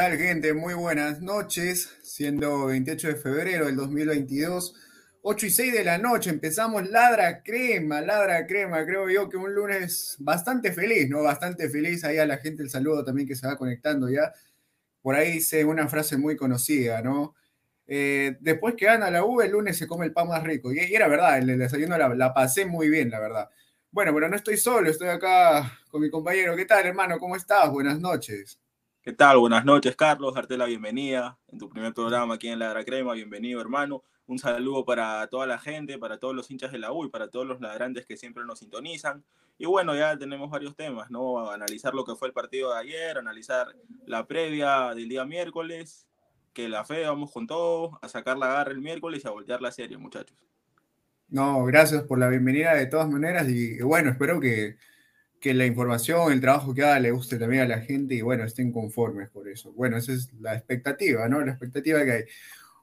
Tal, gente? Muy buenas noches. Siendo 28 de febrero del 2022, 8 y 6 de la noche, empezamos Ladra Crema, Ladra Crema. Creo yo que un lunes bastante feliz, ¿no? Bastante feliz. Ahí a la gente el saludo también que se va conectando ya. Por ahí dice una frase muy conocida, ¿no? Eh, después que gana la U, el lunes se come el pan más rico. Y, era verdad, el, desayuno la, la pasé muy bien, la verdad. Bueno, pero no estoy solo, estoy acá con mi compañero. ¿Qué tal, hermano? ¿Cómo estás? Buenas noches. ¿Qué tal? Buenas noches, Carlos. Darte la bienvenida en tu primer programa aquí en Ladra Crema. Bienvenido, hermano. Un saludo para toda la gente, para todos los hinchas de la U para todos los ladrantes que siempre nos sintonizan. Y bueno, ya tenemos varios temas, ¿no? Analizar lo que fue el partido de ayer, analizar la previa del día miércoles, que la fe vamos con todo, a sacar la garra el miércoles y a voltear la serie, muchachos. No, gracias por la bienvenida de todas maneras y bueno, espero que que la información, el trabajo que haga le guste también a la gente y bueno, estén conformes por eso. Bueno, esa es la expectativa, ¿no? La expectativa que hay.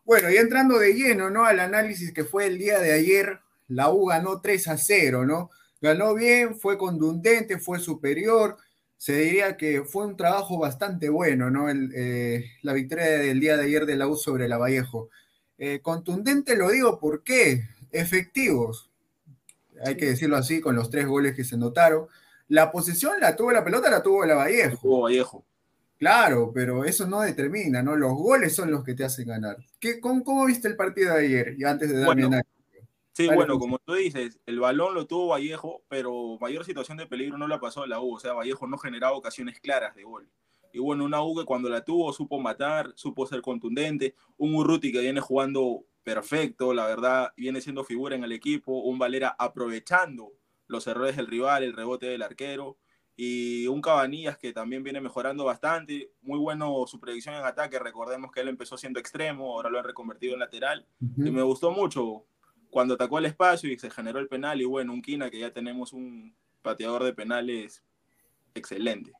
Bueno, y entrando de lleno, ¿no? Al análisis que fue el día de ayer, la U ganó 3 a 0, ¿no? Ganó bien, fue contundente, fue superior. Se diría que fue un trabajo bastante bueno, ¿no? El, eh, la victoria del día de ayer de la U sobre la Vallejo. Eh, contundente lo digo, ¿por qué? Efectivos. Hay que decirlo así, con los tres goles que se notaron. La posesión la tuvo la pelota, la tuvo la Vallejo. Tuvo Vallejo. Claro, pero eso no determina, ¿no? Los goles son los que te hacen ganar. ¿Qué, cómo, viste el partido de ayer? Y antes de darme bueno, Sí, bueno, como tú dices, el balón lo tuvo Vallejo, pero mayor situación de peligro no la pasó a la U. O sea, Vallejo no generaba ocasiones claras de gol. Y bueno, una U que cuando la tuvo supo matar, supo ser contundente. Un Urruti que viene jugando perfecto, la verdad, viene siendo figura en el equipo. Un Valera aprovechando los errores del rival, el rebote del arquero y un Cabanillas que también viene mejorando bastante. Muy bueno su predicción en ataque. Recordemos que él empezó siendo extremo, ahora lo han reconvertido en lateral. Y me gustó mucho cuando atacó el espacio y se generó el penal. Y bueno, un Quina que ya tenemos un pateador de penales excelente.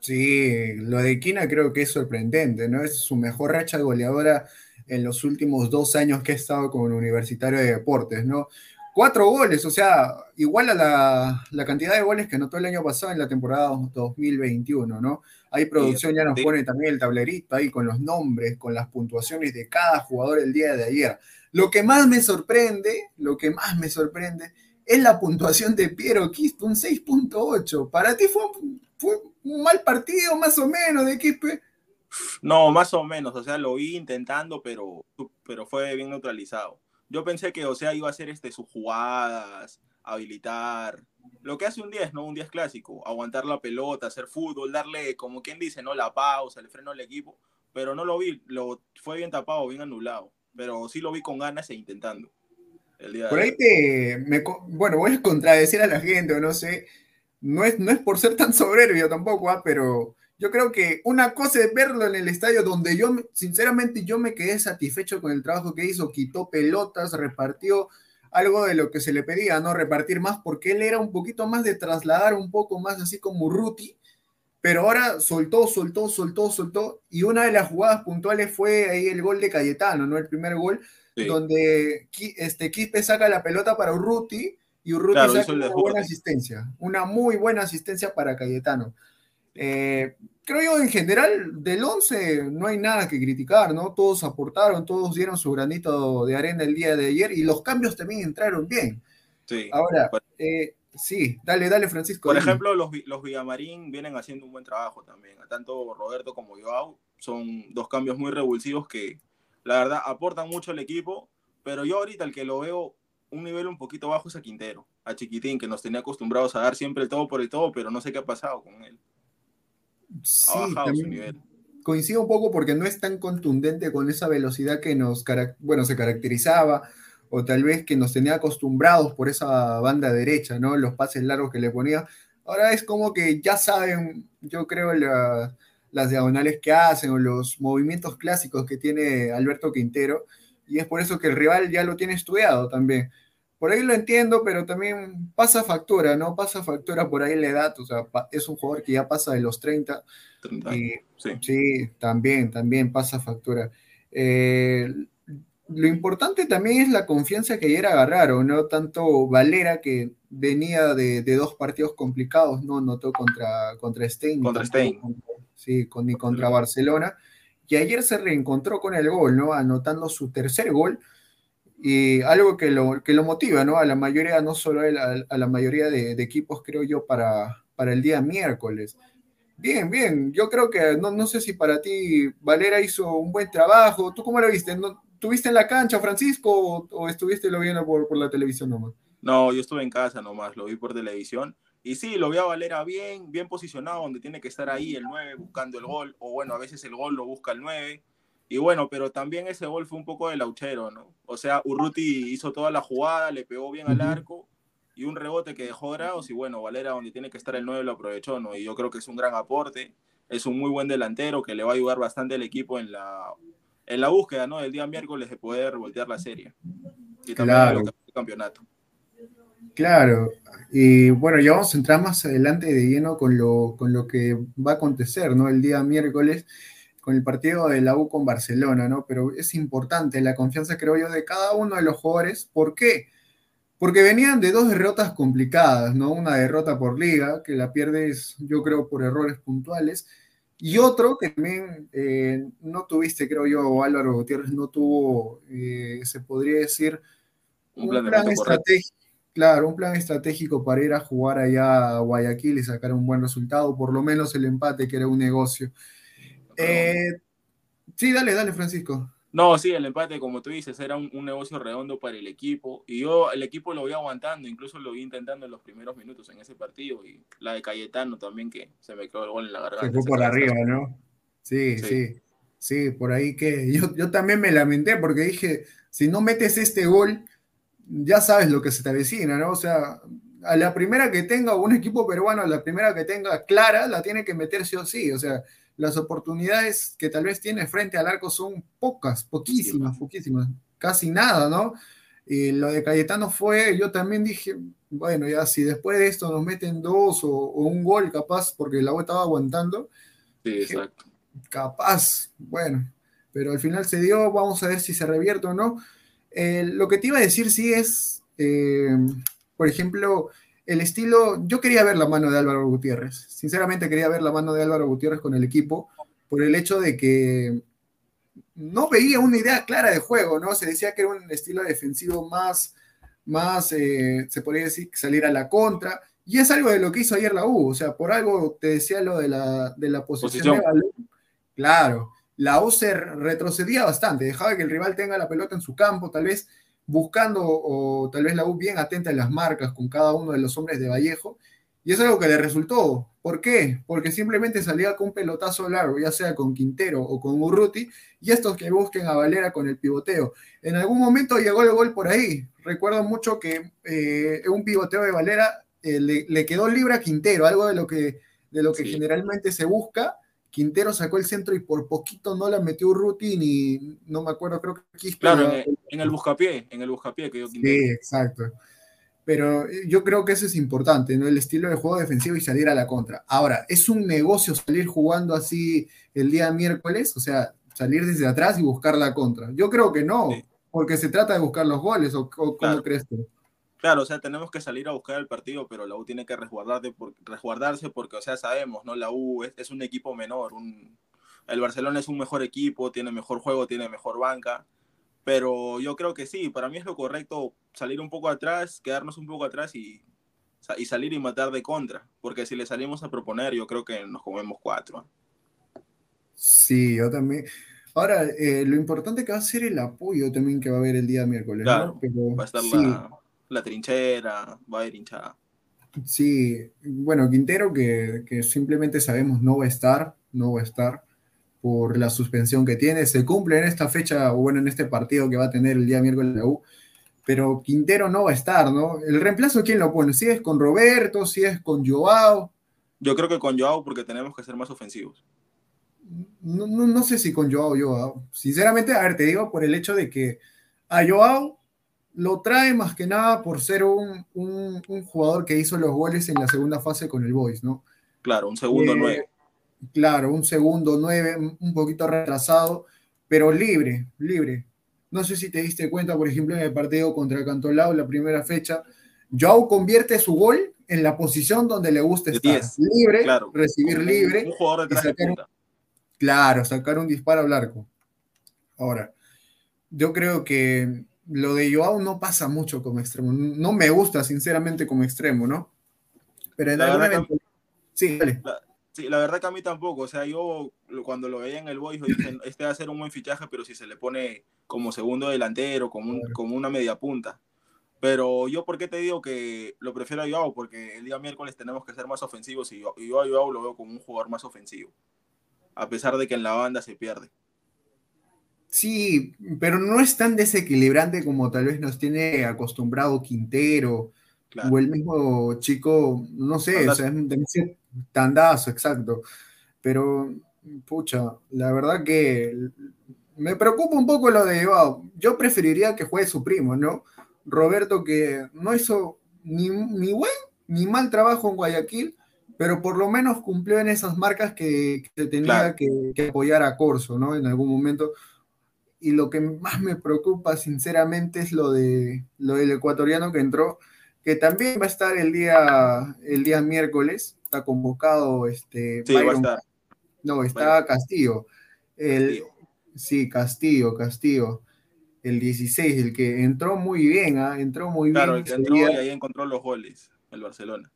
Sí, lo de Quina creo que es sorprendente, ¿no? Es su mejor racha goleadora en los últimos dos años que ha estado con el Universitario de Deportes, ¿no? Cuatro goles, o sea, igual a la, la, cantidad de goles que anotó el año pasado en la temporada 2021, ¿no? Ahí producción ya nos pone también el tablerito ahí con los nombres, con las puntuaciones de cada jugador el día de ayer. Lo que más me sorprende, lo que más me sorprende es la puntuación de Piero Quispe, un 6.8. ¿Para ti fue, fue un mal partido más o menos de Quispe? No, más o menos, o sea, lo vi intentando, pero, pero fue bien neutralizado yo pensé que, o sea, iba a hacer este, sus jugadas, habilitar, lo que hace un 10, ¿no? Un 10 clásico, aguantar la pelota, hacer fútbol, darle, como quien dice, ¿no? La pausa, el freno al equipo, pero no lo vi, lo, fue bien tapado, bien anulado, pero sí lo vi con ganas e intentando. El día por ahí te, me, bueno, voy a contradecir a la gente, o no sé, no es, no es por ser tan soberbio tampoco, ¿ah? pero yo creo que una cosa es verlo en el estadio donde yo, sinceramente, yo me quedé satisfecho con el trabajo que hizo, quitó pelotas, repartió algo de lo que se le pedía, ¿no? Repartir más, porque él era un poquito más de trasladar un poco más así como Ruti, pero ahora soltó, soltó, soltó, soltó, y una de las jugadas puntuales fue ahí el gol de Cayetano, ¿no? El primer gol, donde este, Quispe saca la pelota para Urruti, y Urruti saca una buena asistencia, una muy buena asistencia para Cayetano. Eh, creo yo, en general, del 11 no hay nada que criticar, ¿no? Todos aportaron, todos dieron su granito de arena el día de ayer y los cambios también entraron bien. Sí. Ahora, eh, sí, dale, dale, Francisco. Por ejemplo, los, los Villamarín vienen haciendo un buen trabajo también. Tanto Roberto como Joao son dos cambios muy revulsivos que, la verdad, aportan mucho al equipo. Pero yo ahorita el que lo veo un nivel un poquito bajo es a Quintero, a Chiquitín, que nos tenía acostumbrados a dar siempre el todo por el todo, pero no sé qué ha pasado con él. Sí, coincido un poco porque no es tan contundente con esa velocidad que nos, bueno, se caracterizaba o tal vez que nos tenía acostumbrados por esa banda derecha, ¿no? Los pases largos que le ponía. Ahora es como que ya saben, yo creo, las diagonales que hacen o los movimientos clásicos que tiene Alberto Quintero y es por eso que el rival ya lo tiene estudiado también por ahí lo entiendo, pero también pasa factura, ¿no? Pasa factura por ahí la edad, o sea, es un jugador que ya pasa de los 30. y, sí. también, también pasa factura. Eh, lo importante también es la confianza que ayer agarraron, ¿no? Tanto Valera, que venía de, dos partidos complicados, ¿no? Notó contra, contra Stein. Contra Stein. sí, con, ni contra Barcelona. Y ayer se reencontró con el gol, ¿no? Anotando su tercer gol y algo que lo, que lo motiva, ¿no? A la mayoría, no solo a, la, a la mayoría de, equipos, creo yo, para, para el día miércoles. Bien, bien, yo creo que, no, no sé si para ti Valera hizo un buen trabajo, ¿tú cómo lo viste? ¿No, ¿Tuviste en la cancha, Francisco, o, estuviste lo viendo por, por la televisión nomás? No, yo estuve en casa nomás, lo vi por televisión. Y sí, lo vi a Valera bien, bien posicionado, donde tiene que estar ahí el 9 buscando el gol, o bueno, a veces el gol lo busca el 9 y bueno, pero también ese gol fue un poco de lauchero, ¿no? O sea, Urruti hizo toda la jugada, le pegó bien al arco y un rebote que dejó grados y bueno, Valera donde tiene que estar el 9 lo aprovechó, ¿no? Y yo creo que es un gran aporte, es un muy buen delantero que le va a ayudar bastante al equipo en la, en la búsqueda, ¿no? El día miércoles de poder voltear la serie y también claro. el campeonato. Claro, y bueno, ya vamos a entrar más adelante de lleno con lo, con lo que va a acontecer, ¿no? El día miércoles con el partido de la U con Barcelona, ¿no? Pero es importante la confianza, creo yo, de cada uno de los jugadores. ¿Por qué? Porque venían de dos derrotas complicadas, ¿no? Una derrota por liga, que la pierdes, yo creo, por errores puntuales, Y otro que también eh, no tuviste, creo yo, Álvaro Gutiérrez no tuvo, eh, se podría decir, un, plan, estratégico. Claro, un plan estratégico para ir a jugar allá a Guayaquil y sacar un buen resultado, por lo menos el empate, que era un negocio. Eh, sí, dale, dale, Francisco. No, sí, el empate, como tú dices, era un, negocio redondo para el equipo. Y yo el equipo lo voy aguantando, incluso lo vi intentando en los primeros minutos en ese partido. Y la de Cayetano también, que se me quedó el gol en la garganta. Se fue por arriba, ¿no? Sí, sí, sí, por ahí que yo, yo también me lamenté porque dije, si no metes este gol, ya sabes lo que se te avecina, ¿no? O sea, a la primera que tenga un equipo peruano, a la primera que tenga clara, la tiene que meter sí o sí. O sea, las oportunidades que tal vez tiene frente al arco son pocas, poquísimas, poquísimas, casi nada, ¿no? Y lo de Cayetano fue, yo también dije, bueno, ya si después de esto nos meten dos o, un gol capaz, porque la U estaba aguantando. Sí, exacto. Capaz, bueno, pero al final se dio, vamos a ver si se revierte o no. Eh, lo que te iba a decir sí es, eh, por ejemplo, el estilo, yo quería ver la mano de Álvaro Gutiérrez, sinceramente quería ver la mano de Álvaro Gutiérrez con el equipo, por el hecho de que no veía una idea clara de juego, ¿no? Se decía que era un estilo defensivo más, más eh, se podría decir, salir a la contra, y es algo de lo que hizo ayer la U, o sea, por algo te decía lo de la, de la posición, de balón, claro, la U se retrocedía bastante, dejaba que el rival tenga la pelota en su campo, tal vez buscando o tal vez la U bien atenta en las marcas con cada uno de los hombres de Vallejo, y es algo que le resultó. ¿Por qué? Porque simplemente salía con un pelotazo largo, ya sea con Quintero o con Urruti, y estos que busquen a Valera con el pivoteo. En algún momento llegó el gol por ahí. Recuerdo mucho que eh, un pivoteo de Valera eh, le, quedó libre a Quintero, algo de lo que, de lo que generalmente se busca, Quintero sacó el centro y por poquito no la metió Urruti ni no me acuerdo, creo que Quispe. Claro, en el, buscapié, en el buscapié que Quintero. Sí, exacto. Pero eh, yo creo que eso es importante, ¿no? El estilo de juego defensivo y salir a la contra. Ahora, ¿es un negocio salir jugando así el día miércoles? O sea, salir desde atrás y buscar la contra. Yo creo que no, porque se trata de buscar los goles, ¿o, cómo crees tú? Claro, o sea, tenemos que salir a buscar el partido, pero la U tiene que resguardarse porque, o sea, sabemos, ¿no? La U es, un equipo menor. el Barcelona es un mejor equipo, tiene mejor juego, tiene mejor banca. Pero yo creo que sí, para mí es lo correcto salir un poco atrás, quedarnos un poco atrás y, y salir y matar de contra. Porque si le salimos a proponer, yo creo que nos comemos cuatro. Sí, yo también. Ahora, eh, lo importante que va a ser el apoyo también que va a haber el día miércoles, ¿no? va a estar la la trinchera, va a ir hinchada. Sí, bueno, Quintero que, simplemente sabemos no va a estar, no va a estar por la suspensión que tiene. Se cumple en esta fecha, o bueno, en este partido que va a tener el día miércoles la U, pero Quintero no va a estar, ¿no? ¿El reemplazo quién lo pone? ¿Si es con Roberto? ¿Si es con Joao? Yo creo que con Joao porque tenemos que ser más ofensivos. No, no sé si con Joao Joao. Sinceramente, a ver, te digo por el hecho de que a Joao lo trae más que nada por ser un, jugador que hizo los goles en la segunda fase con el Boys, ¿no? Claro, un segundo eh, nueve. Claro, un segundo nueve, un poquito retrasado, pero libre, libre. No sé si te diste cuenta, por ejemplo, en el partido contra Cantolao, la primera fecha, Joao convierte su gol en la posición donde le gusta estar. Libre, recibir libre. Un jugador de sacar, Claro, sacar un disparo al arco. Ahora, yo creo que lo de Joao no pasa mucho como extremo. No me gusta, sinceramente, como extremo, ¿no? Pero en la verdad Sí, La, sí, la verdad que a mí tampoco. O sea, yo cuando lo veía en el Boys dije, este va a ser un buen fichaje, pero si se le pone como segundo delantero, como, como una media punta. Pero yo, ¿por qué te digo que lo prefiero a Joao? Porque el día miércoles tenemos que ser más ofensivos y yo, y yo a Joao lo veo como un jugador más ofensivo. A pesar de que en la banda se pierde. Sí, pero no es tan desequilibrante como tal vez nos tiene acostumbrado Quintero o el mismo chico, no sé, o sea, es tandazo, exacto. Pero, pucha, la verdad que me preocupa un poco lo de Yo preferiría que juegue su primo, ¿no? Roberto, que no hizo ni, ni buen ni mal trabajo en Guayaquil, pero por lo menos cumplió en esas marcas que, tenía que, que apoyar a Corso, ¿no? En algún momento y lo que más me preocupa sinceramente es lo, de, lo del ecuatoriano que entró, que también va a estar el día, el día miércoles, está convocado este, sí, va a estar. No, está Castillo. El, Sí, Castillo, Castillo. El 16, el que entró muy bien, ¿ah? entró muy bien. Claro, el que entró y ahí encontró los goles, el Barcelona.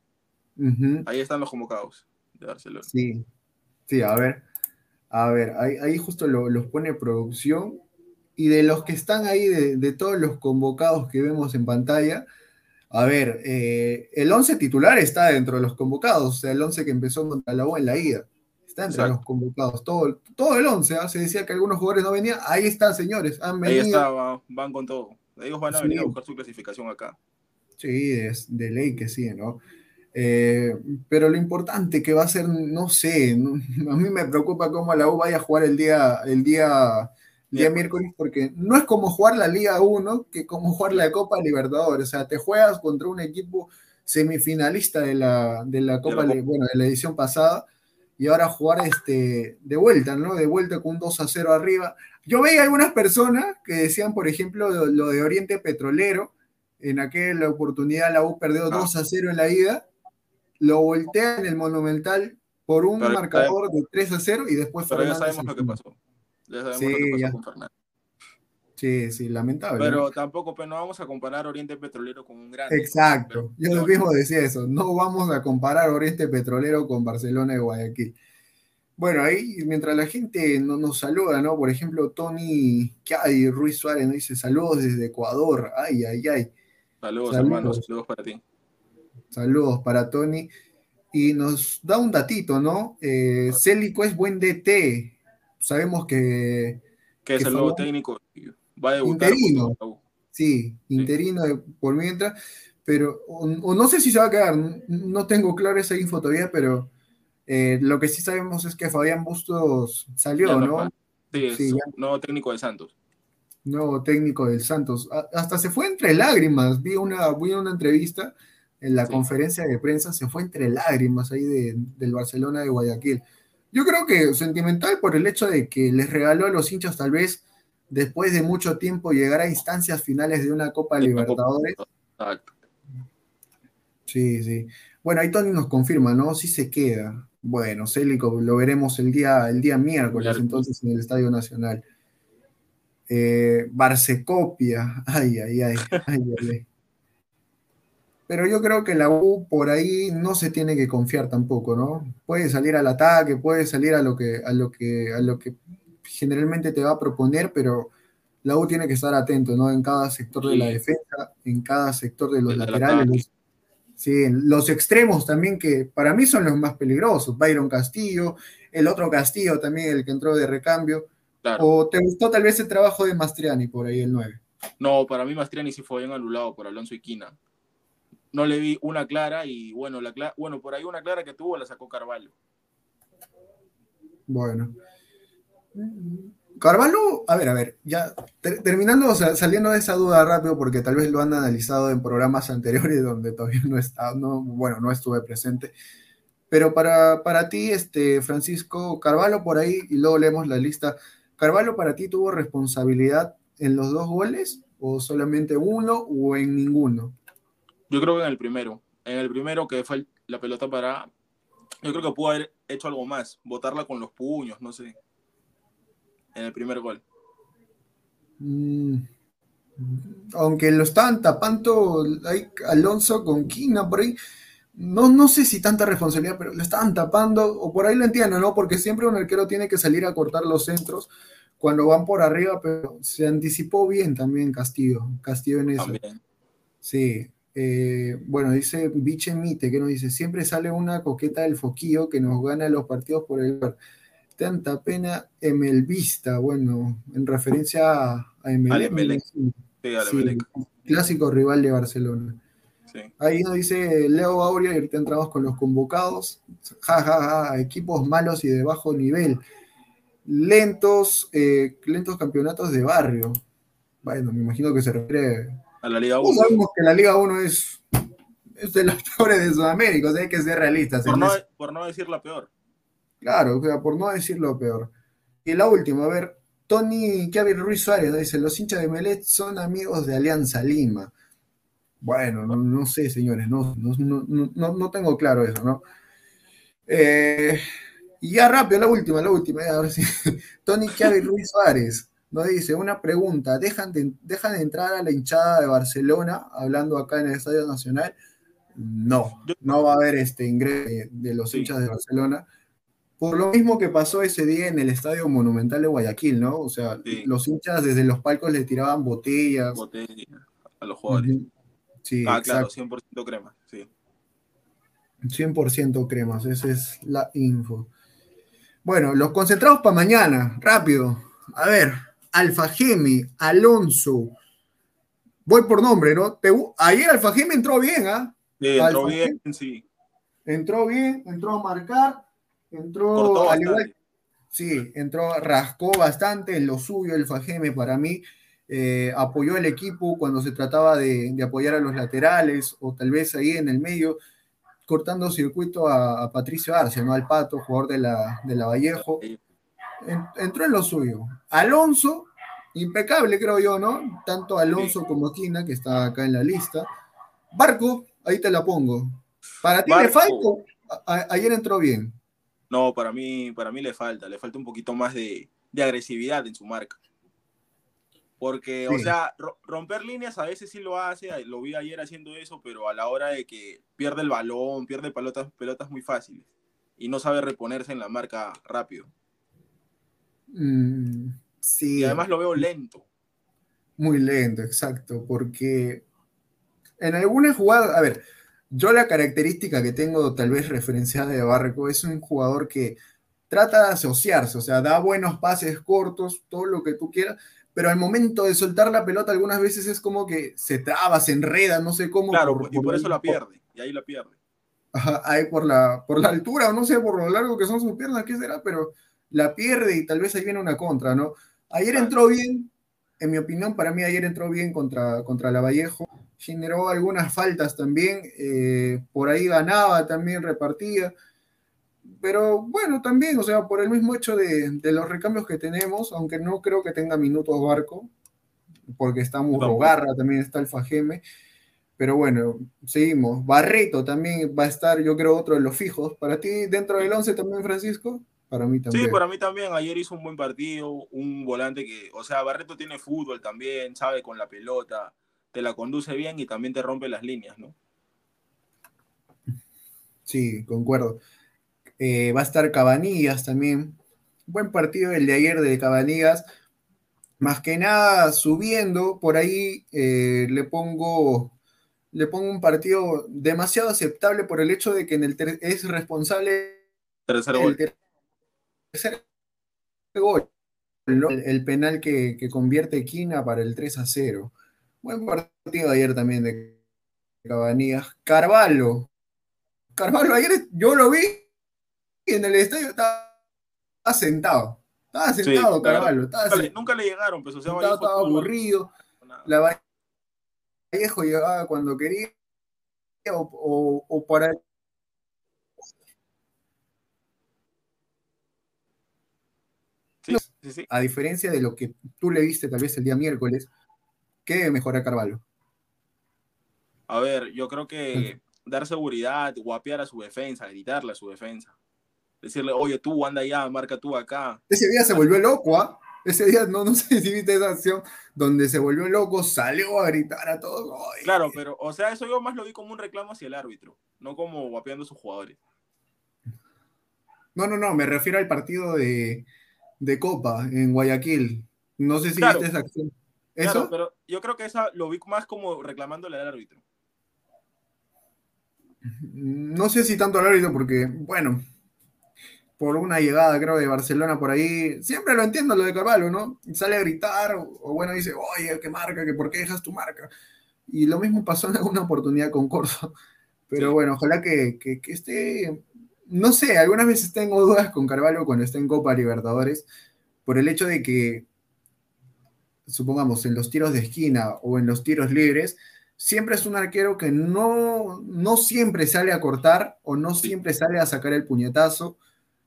Ahí están los convocados de Barcelona. Sí, sí, a ver. A ver, ahí, justo los pone producción. Y de los que están ahí, de, todos los convocados que vemos en pantalla, a ver, eh, el 11 titular está dentro de los convocados, o sea, el 11 que empezó contra la U en la ida entre los convocados. Todo, todo el 11, ¿ah? se decía que algunos jugadores no venían. Ahí están, señores. Han venido. Ahí está, van con todo. Ellos van a venir a buscar su clasificación acá. Sí, es de ley que sí, ¿no? Eh, pero lo importante que va a ser, no sé, a mí me preocupa cómo la U vaya a jugar el día, el día, día miércoles, porque no es como jugar la Liga 1 que como jugar la Copa Libertadores. O sea, te juegas contra un equipo semifinalista de la, de la Copa, bueno, de la edición pasada y ahora jugar este, de vuelta, ¿no? De vuelta con un 2 a 0 arriba. Yo veía algunas personas que decían, por ejemplo, lo, de Oriente Petrolero. En aquella oportunidad la U perdió 2 ah. a 0 en la ida, lo voltea en el Monumental por un marcador de 3 a 0 y después Pero ya sabemos lo que pasó. Ya sabemos lo que pasó con Fernando. Sí, sí, lamentable. Pero tampoco pero no vamos a comparar Oriente Petrolero con un gran. Exacto, yo lo mismo decía eso, no vamos a comparar Oriente Petrolero con Barcelona y Guayaquil. Bueno, ahí mientras la gente no, nos saluda, ¿no? Por ejemplo, Tony hay Ruiz Suárez nos dice saludos desde Ecuador. Ay, ay, ay. Saludos, hermanos, saludos para ti. Saludos para Tony. Y nos da un datito, ¿no? Eh, Célico es buen DT. Sabemos que. Que es el nuevo técnico Va a Interino. Sí, interino por mientras. Pero, o, no sé si se va a quedar, no tengo claro esa info todavía, pero eh, lo que sí sabemos es que Fabián Bustos salió, ¿no? Sí, nuevo técnico de Santos. Nuevo técnico del Santos. hasta se fue entre lágrimas. Vi una, vi una entrevista en la conferencia de prensa, se fue entre lágrimas ahí del Barcelona de Guayaquil. Yo creo que sentimental por el hecho de que les regaló a los hinchas tal vez después de mucho tiempo llegar a instancias finales de una Copa Libertadores. Exacto. Sí, sí. Bueno, ahí Tony nos confirma, ¿no? Sí se queda. Bueno, Célico, lo veremos el día, el día miércoles, entonces en el Estadio Nacional. Eh, Barcecopia, ay, ay, ay, ay, ay, Pero yo creo que la U por ahí no se tiene que confiar tampoco, ¿no? Puede salir al ataque, puede salir a lo que, a lo que, a lo que generalmente te va a proponer, pero la U tiene que estar atento, ¿no? En cada sector de la defensa, en cada sector de los laterales. sí, los extremos también, que para mí son los más peligrosos. Byron Castillo, el otro Castillo también, el que entró de recambio. ¿O te gustó tal vez el trabajo de Mastriani por ahí, el 9? No, para mí Mastriani sí fue bien anulado por Alonso Iquina. No le vi una clara y bueno, la bueno, por ahí una clara que tuvo la sacó Carvalho. Bueno, Carvalho, a ver, a ver, ya terminando, saliendo de esa duda rápido, porque tal vez lo han analizado en programas anteriores donde todavía no está, no, bueno, no estuve presente. Pero para, para ti, este, Francisco, Carvalho por ahí, y luego leemos la lista. ¿Carvalho para ti tuvo responsabilidad en los dos goles? ¿O solamente uno o en ninguno? Yo creo que en el primero. En el primero que fue la pelota para. Yo creo que pudo haber hecho algo más, botarla con los puños, no sé en el primer gol. Mm. Aunque lo estaban tapando Alonso con Quina por ahí. No, no sé si tanta responsabilidad, pero lo estaban tapando, o por ahí lo entiendo, ¿no? Porque siempre un arquero tiene que salir a cortar los centros cuando van por arriba, pero se anticipó bien también Castillo, Castillo en eso. Sí. Eh, bueno, dice Biche Mite, que nos dice, siempre sale una coqueta del foquillo que nos gana los partidos por el tanta pena Emelvista, bueno, en referencia a, Emelec. clásico rival de Barcelona. Ahí nos dice Leo Aurea y ahorita entramos con los convocados. Ja, ja, ja, equipos malos y de bajo nivel. Lentos, eh, lentos campeonatos de barrio. Bueno, me imagino que se refiere a la Liga 1. Sabemos que la Liga 1 es, es de las peores de Sudamérica, o sea, hay que ser realistas. por no decir la peor. Claro, por no decir lo peor. Y la última, a ver, Tony Kevin Ruiz Suárez dice, los hinchas de Melet son amigos de Alianza Lima. Bueno, no, sé, señores, no, no, tengo claro eso, ¿no? Eh, Y ya rápido, la última, la última, ya, ahora sí. Tony Chávez Ruiz Suárez nos dice una pregunta, ¿dejan de, ¿dejan de entrar a la hinchada de Barcelona, hablando acá en el Estadio Nacional? No, no va a haber este ingreso de los Sí. hinchas de Barcelona. Por lo mismo que pasó ese día en el Estadio Monumental de Guayaquil, ¿no? O sea, Sí. los hinchas desde los palcos le tiraban botellas. botella a los jugadores. Sí, ah, claro, exacto. 100% crema, sí. 100% cremas, esa es la info. Bueno, los concentrados para mañana, rápido. A ver, Alfa Gemi, Alonso. Voy por nombre, ¿no? Ayer Alfa Gemi entró bien, ¿ah? Sí, entró bien, sí. Entró bien, entró a marcar, entró al igual-. Sí, entró, rascó bastante en lo suyo el Fajeme para mí. eh, apoyó al equipo cuando se trataba de, de apoyar a los laterales o tal vez ahí en el medio, cortando circuito a, a Patricio Arce, ¿no? Al Pato, jugador de la, de la Vallejo. Sí. En- entró en lo suyo. Alonso, impecable creo yo, ¿no? Tanto Alonso como Quina, que está acá en la lista. Barco, ahí te la pongo. Para ti le falta. Ayer entró bien. No, para mí, para mí le falta, le falta un poquito más de, de agresividad en su marca. Porque, o sea, ro- romper líneas a veces sí lo hace, lo vi ayer haciendo eso, pero a la hora de que pierde el balón, pierde pelotas, pelotas muy fáciles y no sabe reponerse en la marca rápido. Mm, sí. Y además lo veo lento. Muy lento, exacto, porque en algunas jugadas, a ver, yo la característica que tengo tal vez referenciada de Barco es un jugador que trata de asociarse, o sea, da buenos pases cortos, todo lo que tú quieras, pero al momento de soltar la pelota algunas veces es como que se traba, se enreda, no sé cómo. Claro, y por ahí- eso la pierde, y ahí la pierde. Ajá, ahí por la, por la altura, o no sé, por lo largo que son sus piernas, qué será, pero la pierde y tal vez ahí viene una contra, ¿no? Ayer entró bien, en mi opinión, para mí ayer entró bien contra, contra la Vallejo, generó algunas faltas también, eh, por ahí ganaba también, repartía, pero bueno, también, o sea, por el mismo hecho de, de los recambios que tenemos, aunque no creo que tenga minutos Barco, porque está. Murrogarra, también está el Fajeme, pero bueno, seguimos. Barreto también va a estar, yo creo, otro de los fijos. Para ti, dentro del 11 también, Francisco. Para mí también. Sí, para mí también. Ayer hizo un buen partido, un volante que, o sea, Barreto tiene fútbol también, sabe con la pelota, te la conduce bien y también te rompe las líneas, ¿no? Sí, concuerdo. Eh, va a estar Cabanillas también. Buen partido el de ayer de Cabanillas. Más que nada subiendo, por ahí eh, le pongo le pongo un partido demasiado aceptable por el hecho de que en el es responsable Tercer gol. Tercer gol, ¿no? el, el penal que, que convierte Quina para el 3 a 0. Buen partido ayer también de Cabanillas. Carvalho. Carvalho ayer yo lo vi en el estadio estaba, sentado. Estaba Sí, sentado claro. Carvalho. Estaba Nunca le, sentado, nunca le llegaron, pues, o sea, estaba, estaba aburrido. nada. La Vallejo llegaba cuando quería o, o, o para Sí, sí, sí. a diferencia de lo que tú le viste tal vez el día miércoles, ¿qué debe mejorar Carvalho? A ver, yo creo que dar seguridad, guapear a su defensa, gritarle a su defensa. Decirle, oye, tú anda allá, marca tú acá. Ese día se volvió loco, ¿ah? Ese día, no, no sé si viste esa acción donde se volvió loco, salió a gritar a todos. Claro, pero, o sea, eso yo más lo vi como un reclamo hacia el árbitro, no como guapeando a sus jugadores. No, no, no, me refiero al partido de, de Copa en Guayaquil. No sé si Claro. viste esa acción. Claro, ¿Eso? pero yo creo que esa lo vi más como reclamándole al árbitro. No sé si tanto al árbitro, porque, bueno, por una llegada, creo, de Barcelona por ahí, siempre lo entiendo lo de Carvalho, ¿no? Sale a gritar, o, o bueno, dice, oye, qué marca, que por qué dejas tu marca. Y lo mismo pasó en alguna oportunidad con Corso. Pero Sí. bueno, ojalá que, que, que esté, no sé, algunas veces tengo dudas con Carvalho cuando está en Copa Libertadores, por el hecho de que, supongamos, en los tiros de esquina o en los tiros libres, siempre es un arquero que no, no siempre sale a cortar o no siempre sale a sacar el puñetazo.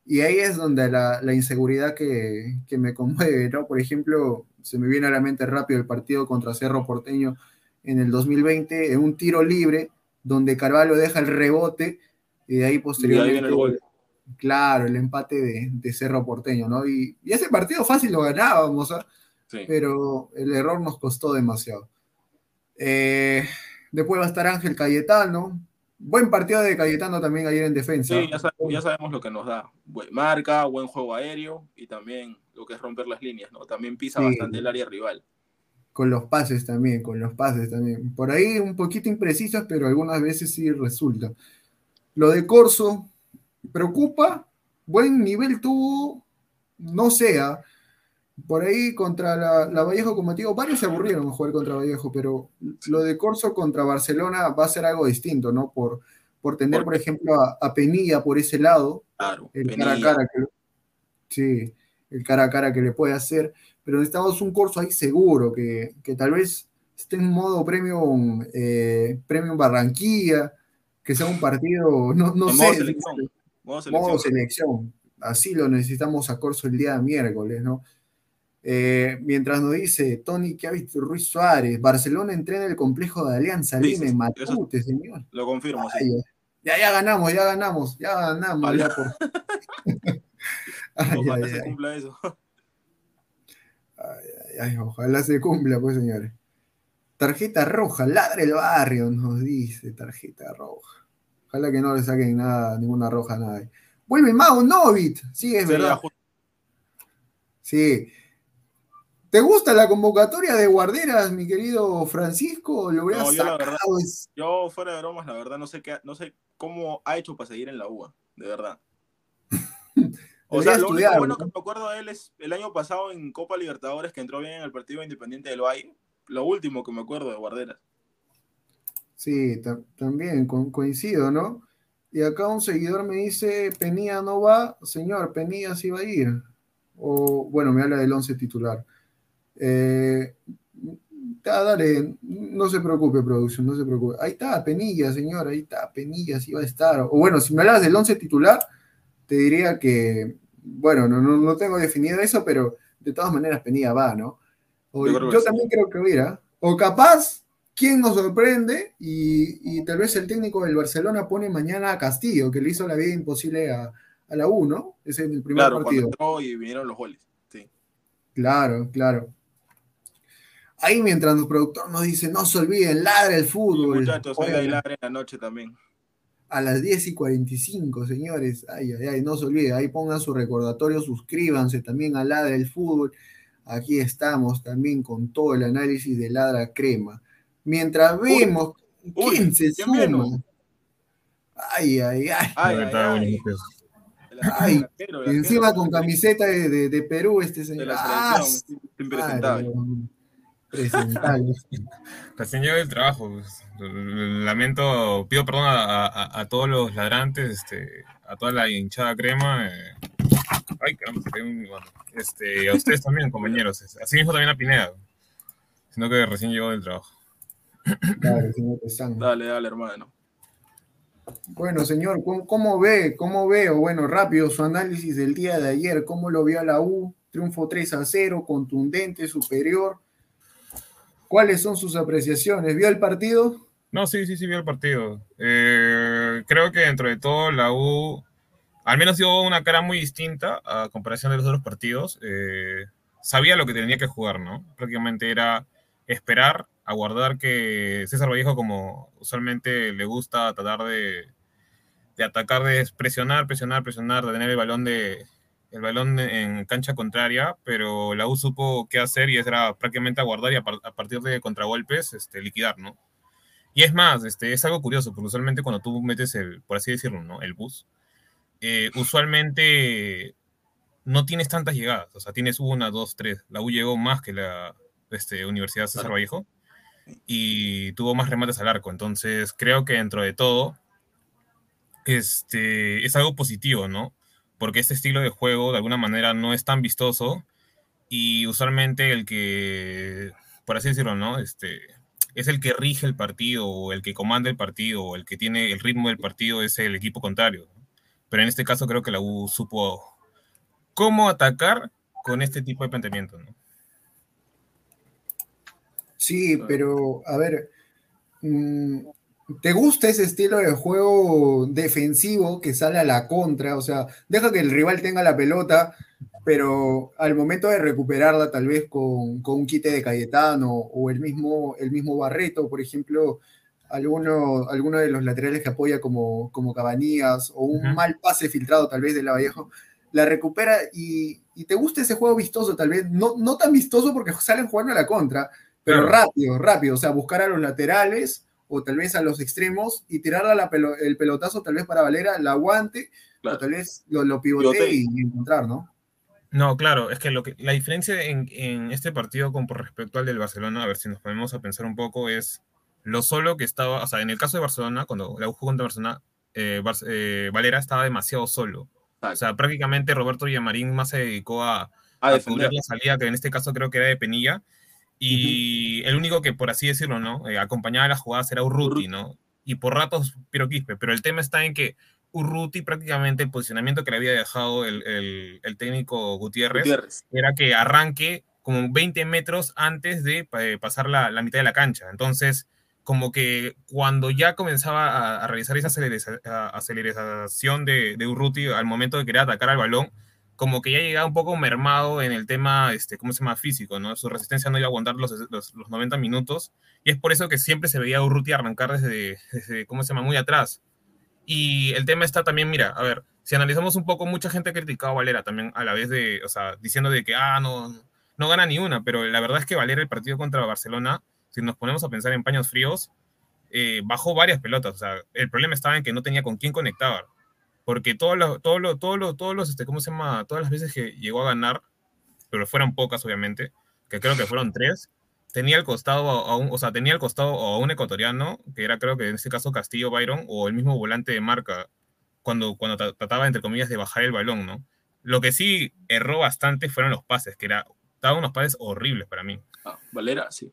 Y ahí es donde la, la inseguridad que, que me conmueve, ¿no? Por ejemplo, se me viene a la mente rápido el partido contra Cerro Porteño en el 2020, en un tiro libre, donde Carvalho deja el rebote y de ahí Y ahí posteriormente viene el gol. Claro, el empate de, Cerro Porteño, ¿no? Y, ese partido fácil lo ganábamos, ¿ah? pero el error nos costó demasiado. Eh, después va a estar Ángel Cayetano. Buen partido de Cayetano también ayer en defensa. Sí, ya, sabemos lo que nos da. Buen marca, buen juego aéreo y también lo que es romper las líneas, ¿no? También pisa bastante el área rival. Con los pases también, con los pases también. Por ahí un poquito imprecisos, pero algunas veces sí resulta. Lo de Corso, preocupa, buen nivel tuvo, no sea. Por ahí contra la, Vallejo, como digo, varios se aburrieron jugar contra Vallejo, pero lo de Corso contra Barcelona va a ser algo distinto, ¿no? Por, por tener, por ejemplo, a, Penilla por ese lado. Claro, el cara a cara que, sí, el cara a cara que le puede hacer pero necesitamos un curso ahí seguro, que, tal vez esté en modo premium, eh, premium Barranquilla, que sea un partido, no, no sé, modo selección. Así lo necesitamos a Corso el día de miércoles, ¿no? Eh, mientras nos dice Tony que ha visto Ruiz Suárez, Barcelona entrena el complejo de Alianza Lima en Matute, señor. Lo confirmo, Ya, ya ganamos, ya ganamos, ya ganamos. Ya por... Ojalá se cumpla eso. ojalá se cumpla, pues, señores. Tarjeta roja, ladre el barrio, nos dice, tarjeta roja. Ojalá que no le saquen nada, ninguna roja a nadie. Vuelve Mau Novit, sí, es verdad. Sí. ¿Te gusta la convocatoria de guarderas, mi querido Francisco? Lo no, yo, yo, fuera de bromas, la verdad, no sé qué, no sé cómo ha hecho para seguir en la UA, de verdad. O sea, lo único bueno que me acuerdo de él es el año pasado en Copa Libertadores que entró bien en el partido independiente del Valle. Lo último que me acuerdo de Guarderas. Sí, también coincido, ¿no? Y acá un seguidor me dice, Penía no va, señor, Penía sí va a ir. O, bueno, me habla del 11 titular. Eh, dale, no se preocupe, producción, no se preocupe. Ahí está, Penilla, señor, ahí está, Penilla sí va a estar. O bueno, si me hablas del 11 titular, te diría que bueno, no, no, tengo definido eso, pero de todas maneras Penilla va, ¿no? yo, también creo que hubiera. O capaz, ¿quién nos sorprende? Y, tal vez el técnico del Barcelona pone mañana a Castillo, que le hizo la vida imposible a, la U, ¿no? Ese es el primer claro, partido. y vinieron los goles, sí. Claro, claro. Ahí mientras el productor nos dice, no se olviden, ladre el fútbol. muchachos, hoy en la noche también a las 10 y 45, señores. Ay, ay, ay, no se olvide, ahí pongan su recordatorio, suscríbanse también a Ladra el Fútbol. Aquí estamos también con todo el análisis de Ladra Crema. Mientras vemos quién se suma. Ay, ay, ay. ay, ay, encima con camiseta de, de, Perú, este señor. De la ah, Recién llegó el trabajo. Pues. Lamento, pido perdón a, todos los ladrantes, este, a toda la hinchada crema. Eh. Ay, caramba, este, a ustedes también, compañeros. Así mismo también a Pineda. Sino que recién llegó del trabajo. Dale, dale, hermano. Bueno, señor, ¿cómo, ve? ¿Cómo ve? O bueno, rápido su análisis del día de ayer. ¿Cómo lo vio a la U? Triunfo 3 a 0, contundente, superior ¿Cuáles son sus apreciaciones? ¿Vio el partido? No, sí, sí, sí, vio el partido. Eh, creo que dentro de todo la U al menos dio una cara muy distinta a comparación de los otros partidos. Eh, sabía lo que tenía que jugar, ¿no? Prácticamente era esperar, aguardar que César Vallejo, como usualmente le gusta tratar de, de atacar, de presionar, presionar, presionar, de tener el balón de, el balón en cancha contraria, pero la U supo qué hacer y era prácticamente aguardar y a, partir de contragolpes este, liquidar, ¿no? Y es más, este, es algo curioso, porque usualmente cuando tú metes el, por así decirlo, ¿no? El bus, eh, usualmente no tienes tantas llegadas, o sea, tienes una, dos, tres. La U llegó más que la este, Universidad César Vallejo y tuvo más remates al arco, entonces creo que dentro de todo este, es algo positivo, ¿no? porque este estilo de juego de alguna manera no es tan vistoso y usualmente el que, por así decirlo, ¿no? Este, es el que rige el partido o el que comanda el partido o el que tiene el ritmo del partido es el equipo contrario. Pero en este caso creo que la U supo cómo atacar con este tipo de planteamiento, ¿no? Sí, pero a ver, mm, ¿Te gusta ese estilo de juego defensivo que sale a la contra? O sea, deja que el rival tenga la pelota, pero al momento de recuperarla, tal vez con, un quite de Cayetano o el mismo, el mismo Barreto, por ejemplo, alguno, alguno de los laterales que apoya como, como Cabanías o un mal pase filtrado tal vez de la Vallejo, la recupera y, te gusta ese juego vistoso, tal vez, no, no tan vistoso porque salen jugando a la contra, pero rápido, rápido, o sea, buscar a los laterales o tal vez a los extremos y tirar la el pelotazo tal vez para Valera, la aguante, o tal vez lo, lo pivotee y, encontrar, ¿no? No, claro, es que, lo que la diferencia en, en, este partido con respecto al del Barcelona, a ver si nos ponemos a pensar un poco, es lo solo que estaba, o sea, en el caso de Barcelona, cuando la jugó contra Barcelona, eh, eh, Valera estaba demasiado solo. O sea, prácticamente Roberto Villamarín más se dedicó a, a, defender. la salida, que en este caso creo que era de Penilla, y el único que, por así decirlo, ¿no? Eh, acompañaba a las jugadas era Urruti, ¿no? Y por ratos Piero Quispe, pero el tema está en que Urruti prácticamente el posicionamiento que le había dejado el, el, técnico Gutiérrez, era que arranque como 20 metros antes de pasar la, la, mitad de la cancha. Entonces, como que cuando ya comenzaba a, realizar esa aceleración de, de Urruti al momento de querer atacar al balón, como que ya llegaba un poco mermado en el tema, este, ¿cómo se llama? Físico, ¿no? Su resistencia no iba a aguantar los, los, 90 minutos. Y es por eso que siempre se veía a Urruti arrancar desde, desde, ¿cómo se llama? Muy atrás. Y el tema está también, mira, a ver, si analizamos un poco, mucha gente ha criticado a Valera también a la vez de, o sea, diciendo de que, ah, no, no gana ni una, pero la verdad es que Valera el partido contra Barcelona, si nos ponemos a pensar en paños fríos, eh, bajó varias pelotas. O sea, el problema estaba en que no tenía con quién conectar porque todos los, todos los, todos los, todos los, este, ¿cómo se llama? Todas las veces que llegó a ganar, pero fueron pocas, obviamente, que creo que fueron tres, tenía el costado a un, o sea, tenía el costado a un ecuatoriano, que era creo que en este caso Castillo Byron, o el mismo volante de marca, cuando, cuando trataba, entre comillas, de bajar el balón, ¿no? Lo que sí erró bastante fueron los pases, que era, daban unos pases horribles para mí. Ah, Valera, sí.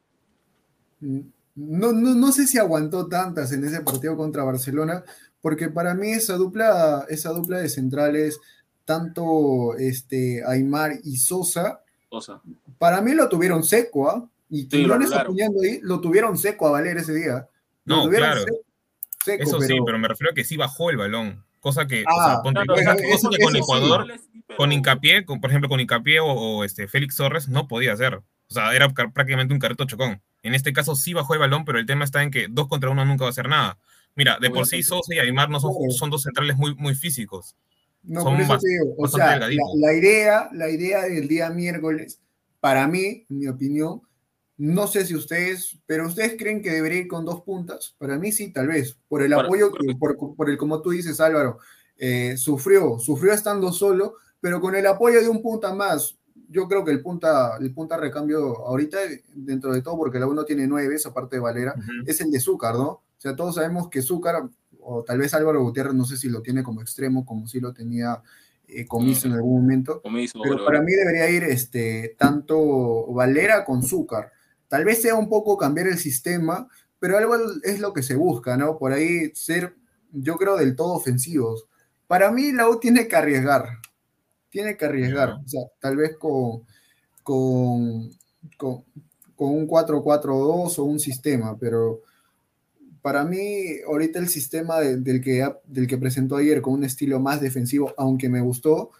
Mm, no, no, no sé si aguantó tantas en ese partido contra Barcelona, porque para mí esa dupla, esa dupla de centrales, tanto este, Aymar y Sosa, para mí lo tuvieron seco, ¿ah? Y sí, apoyando ahí, lo tuvieron seco a Valer ese día. no, claro. Eso sí, pero me refiero a que sí bajó el balón. Cosa que, o sea, cosa, que con Ecuador, con hincapié, con, por ejemplo, con hincapié o, este, Félix Torres no podía hacer. O sea, era prácticamente un carrito chocón. En este caso sí bajó el balón, pero el tema está en que dos contra uno nunca va a hacer nada. Mira, de por sí Sosa y Aymar no son, son dos centrales muy, muy físicos. No, por eso te digo, o sea, la, idea, la idea del día miércoles, para mí, en mi opinión, no sé si ustedes, pero ustedes creen que debería ir con dos puntas. Para mí sí, tal vez, por el apoyo, por, por, el, como tú dices, Álvaro, eh, sufrió, sufrió estando solo, pero con el apoyo de un punta más, yo creo que el punta, el punta recambio ahorita, dentro de todo, porque la uno tiene nueve, esa parte de Valera, es el de Zúcar, ¿no? O sea, todos sabemos que Zúcar, o tal vez Álvaro Gutiérrez, no sé si lo tiene como extremo, como si lo tenía eh, Comiso en algún momento. pero para mí debería ir este, tanto Valera con Zúcar. Tal vez sea un poco cambiar el sistema, pero algo es lo que se busca, ¿no? Por ahí ser, yo creo, del todo ofensivos. Para mí la U tiene que arriesgar, tiene que arriesgar, o sea, tal vez con, con, con, con un 4-4-2 o un sistema, pero para mí, ahorita el sistema del, que, del que presentó ayer con un estilo más defensivo, aunque me gustó,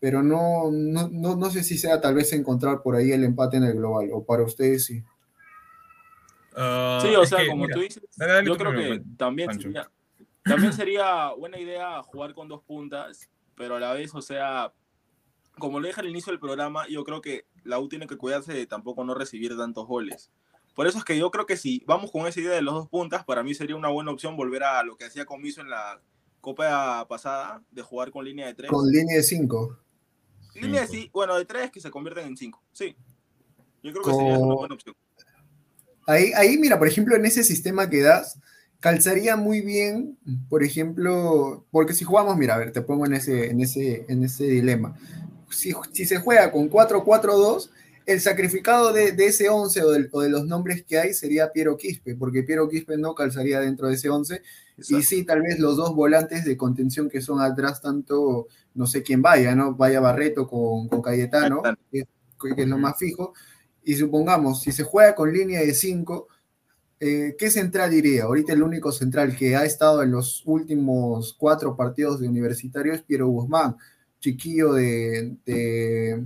pero no, no, no, sé si sea tal vez encontrar por ahí el empate en el global, o para ustedes sí. Ah, sí, o sea, como tú dices, yo creo que también sería, también sería buena idea jugar con dos puntas, pero a la vez, o sea, como lo dije al inicio del programa, yo creo que la U tiene que cuidarse de tampoco no recibir tantos goles. Por eso es que yo creo que si vamos con esa idea de los dos puntas, para mí sería una buena opción volver a lo que hacía Comiso en la Copa pasada, de jugar con línea de tres. Con línea de cinco. Línea de sí, bueno, de tres que se convierten en cinco. Sí. Yo creo que sería una buena opción. Ahí, ahí, mira, por ejemplo, en ese sistema que das, calzaría muy bien, por ejemplo, porque si jugamos, mira, a ver, te pongo en ese, en ese, en ese dilema. Si, si se juega con 4-4-2, el sacrificado de, ese 11 o, de los nombres que hay sería Piero Quispe, porque Piero Quispe no calzaría dentro de ese 11. Y sí, tal vez los dos volantes de contención que son atrás, tanto, no sé quién vaya, ¿no? Vaya Barreto con, Cayetano, que, es lo más fijo. Y supongamos, si se juega con línea de 5, eh, ¿qué central diría? Ahorita el único central que ha estado en los últimos cuatro partidos de universitario es Piero Guzmán, chiquillo de, de,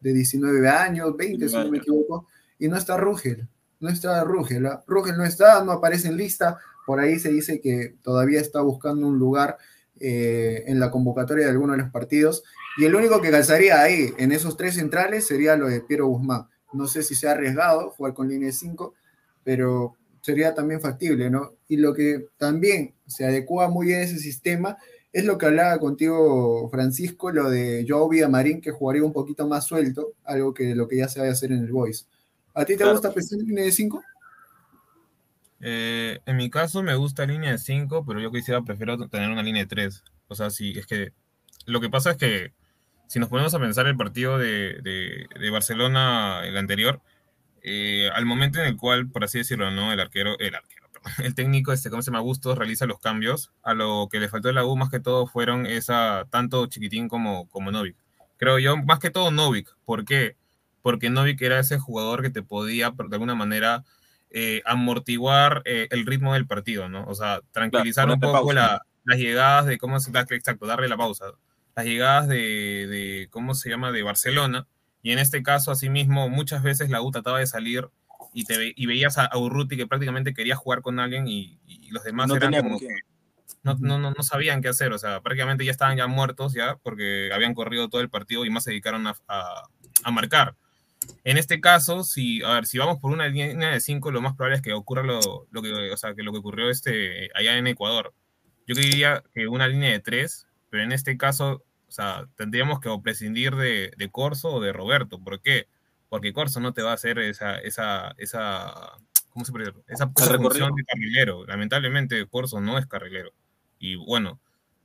19 años, 20 si no me equivoco, y no está Rugel, no está Rugel, ¿ah? Rugel no está, no aparece en lista, por ahí se dice que todavía está buscando un lugar eh, en la convocatoria de alguno de los partidos, y el único que calzaría ahí, en esos tres centrales, sería lo de Piero Guzmán. No sé si se ha arriesgado jugar con línea de 5, pero sería también factible, ¿no? Y lo que también se adecua muy bien a ese sistema es lo que hablaba contigo, Francisco, lo de Joao Marín que jugaría un poquito más suelto, algo que lo que ya se va a hacer en el Voice. ¿A ti te gusta pensar en línea de 5? Eh, en mi caso me gusta línea de 5, pero yo quisiera, prefiero tener una línea de 3. O sea, si es que lo que pasa es que si nos ponemos a pensar el partido de, de, Barcelona, el anterior, eh, al momento en el cual, por así decirlo, ¿no? El arquero, el arquero, el técnico, este, ¿cómo se llama? Bustos, realiza los cambios. A lo que le faltó de la U más que todo fueron esa, tanto Chiquitín como, como Novik. Creo yo, más que todo Novik. ¿Por qué? Porque Novik era ese jugador que te podía, de alguna manera, eh, amortiguar eh, el ritmo del partido, ¿no? O sea, tranquilizar un poco las llegadas de, ¿cómo se Exacto, darle la pausa las llegadas de, ¿cómo se llama?, de Barcelona. Y en este caso, asimismo, muchas veces la U trataba de salir y, te, y veías a, Urruti que prácticamente quería jugar con alguien y, los demás no eran como que no, no, no, sabían qué hacer. O sea, prácticamente ya estaban ya muertos ya porque habían corrido todo el partido y más se dedicaron a, a, marcar. En este caso, si, a ver, si vamos por una línea de 5, lo más probable es que ocurra lo, lo, que, o sea, que lo que ocurrió este, allá en Ecuador. Yo diría que una línea de 3, pero en este caso o sea, tendríamos que prescindir de, de Corso o de Roberto. ¿Por qué? Porque Corso no te va a hacer esa, esa, esa, ¿cómo se puede decir? Esa, función de carrilero. Lamentablemente Corso no es carrilero. Y bueno,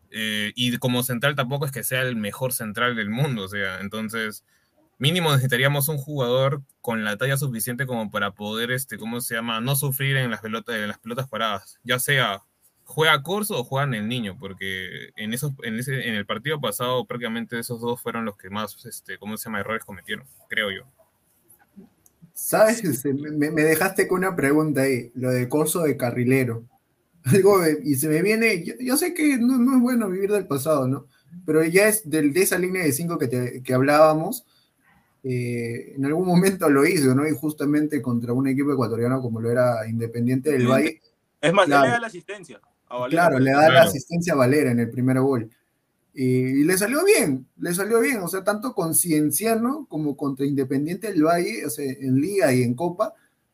eh, y como central tampoco es que sea el mejor central del mundo. O sea, entonces mínimo necesitaríamos un jugador con la talla suficiente como para poder, este, ¿cómo se llama? No sufrir en las pelotas, en las pelotas paradas, ya sea ¿Juega Corso o juega en el niño? Porque en, esos, en, ese, en el partido pasado prácticamente esos dos fueron los que más, este, ¿cómo se llama?, errores cometieron, creo yo. ¿Sabes? Me, me dejaste con una pregunta ahí, lo de Corso de carrilero. Algo y se me viene, yo, sé que no, es bueno vivir del pasado, ¿no? Pero ya es de, de esa línea de cinco que, que hablábamos, eh, en algún momento lo hizo, ¿no? Y justamente contra un equipo ecuatoriano como lo era Independiente del Valle. Es más, le da la asistencia. Claro, le da la asistencia a Valera en el primer gol. Y, le salió bien, le salió bien, o sea, tanto con Cienciano como contra Independiente del Valle, o sea, en Liga y en Copa,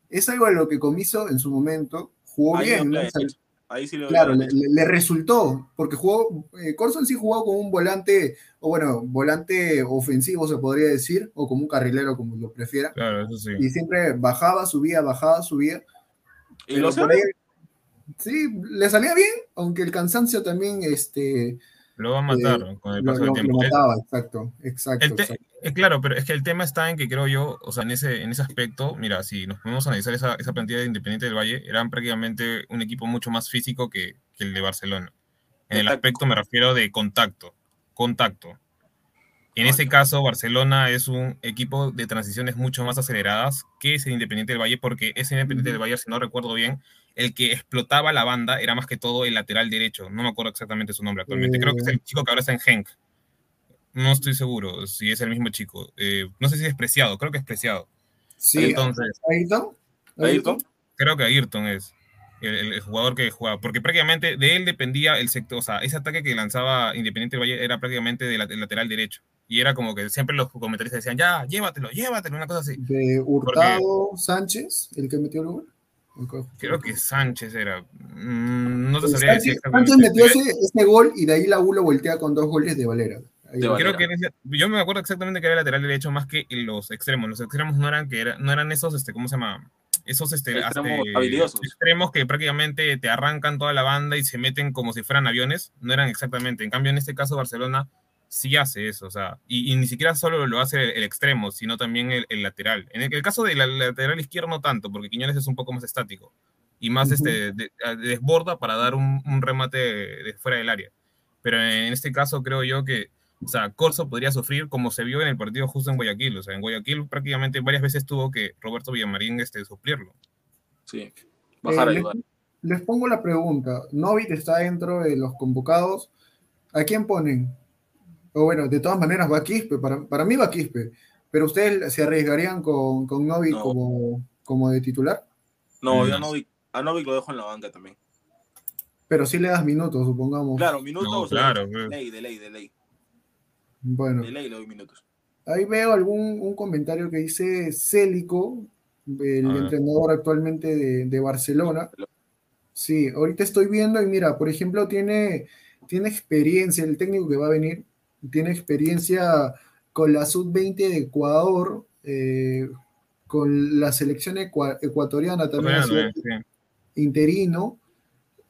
es algo a lo que Comiso en su momento jugó bien. Ahí sí lo claro, le, resultó, porque jugó, eh, Corson sí jugó como un volante, o bueno, volante ofensivo se podría decir, o como un carrilero, como lo prefiera. Claro, eso sí. Y siempre bajaba, subía, bajaba, subía. Y lo sabe sí, le salía bien, aunque el cansancio también, este... Lo va a matar eh, con el paso del tiempo. Lo mataba, exacto, exacto, Es claro, pero es que el tema está en que creo yo, o sea, en ese, en ese aspecto, mira, si nos podemos analizar esa, esa plantilla de Independiente del Valle, eran prácticamente un equipo mucho más físico que, que el de Barcelona. En el aspecto me refiero de contacto, contacto. En ese caso, Barcelona es un equipo de transiciones mucho más aceleradas que ese Independiente del Valle, porque ese Independiente del Valle, si no recuerdo bien, el que explotaba la banda era más que todo el lateral derecho. No me acuerdo exactamente su nombre actualmente. Creo que es el chico que ahora está en Genk. No estoy seguro si es el mismo chico. Eh, no sé si es preciado, creo que es preciado. Sí, entonces. ¿Ayrton? ¿Ayrton? Creo que Ayrton es el, jugador que jugaba. Porque prácticamente de él dependía el sector. O sea, ese ataque que lanzaba Independiente Valle era prácticamente del lateral derecho. Y era como que siempre los comentaristas decían, ya, llévatelo, llévatelo, una cosa así. De Hurtado Sánchez, el que metió el gol. Creo que Sánchez era. Mm, no te sabría decir Sánchez metió ese, gol y de ahí la U lo voltea con dos goles de Valera. Creo que yo me acuerdo exactamente que era lateral derecho más que los extremos. Los extremos no eran que era, no eran esos, este, ¿cómo se llama? Esos este, extremos que prácticamente te arrancan toda la banda y se meten como si fueran aviones. No eran exactamente. En cambio, en este caso, Barcelona sí hace eso, o sea, y, ni siquiera solo lo hace el, extremo, sino también el, lateral. En el, caso del lateral izquierdo no tanto, porque Quiñones es un poco más estático y más este, desborda para dar un, remate de, fuera del área. Pero en este caso creo yo que, o sea, Corso podría sufrir como se vio en el partido justo en Guayaquil, o sea, en Guayaquil prácticamente varias veces tuvo que Roberto Villamarín este, suplirlo. Sí. Bajar Eh, les, les pongo la pregunta. Novit está dentro de los convocados. ¿A quién ponen? O bueno, de todas maneras va Quispe. Para, para mí va Quispe. Pero ustedes se arriesgarían con, con Novit No. como, como de titular. No, Mm. yo a Novik, a Novik lo dejo en la banca también. Pero sí le das minutos, supongamos. Claro, minutos. No, claro, De pues. ley, de ley, de ley. Bueno, De ley le doy minutos. ahí veo algún un comentario que dice Célico, el entrenador actualmente de, de Barcelona. Sí, ahorita estoy viendo y mira, por ejemplo, tiene, tiene experiencia, el técnico que va a venir, tiene experiencia con la sub-20 de Ecuador, eh, con la selección ecua- ecuatoriana también Bueno, sí. interino,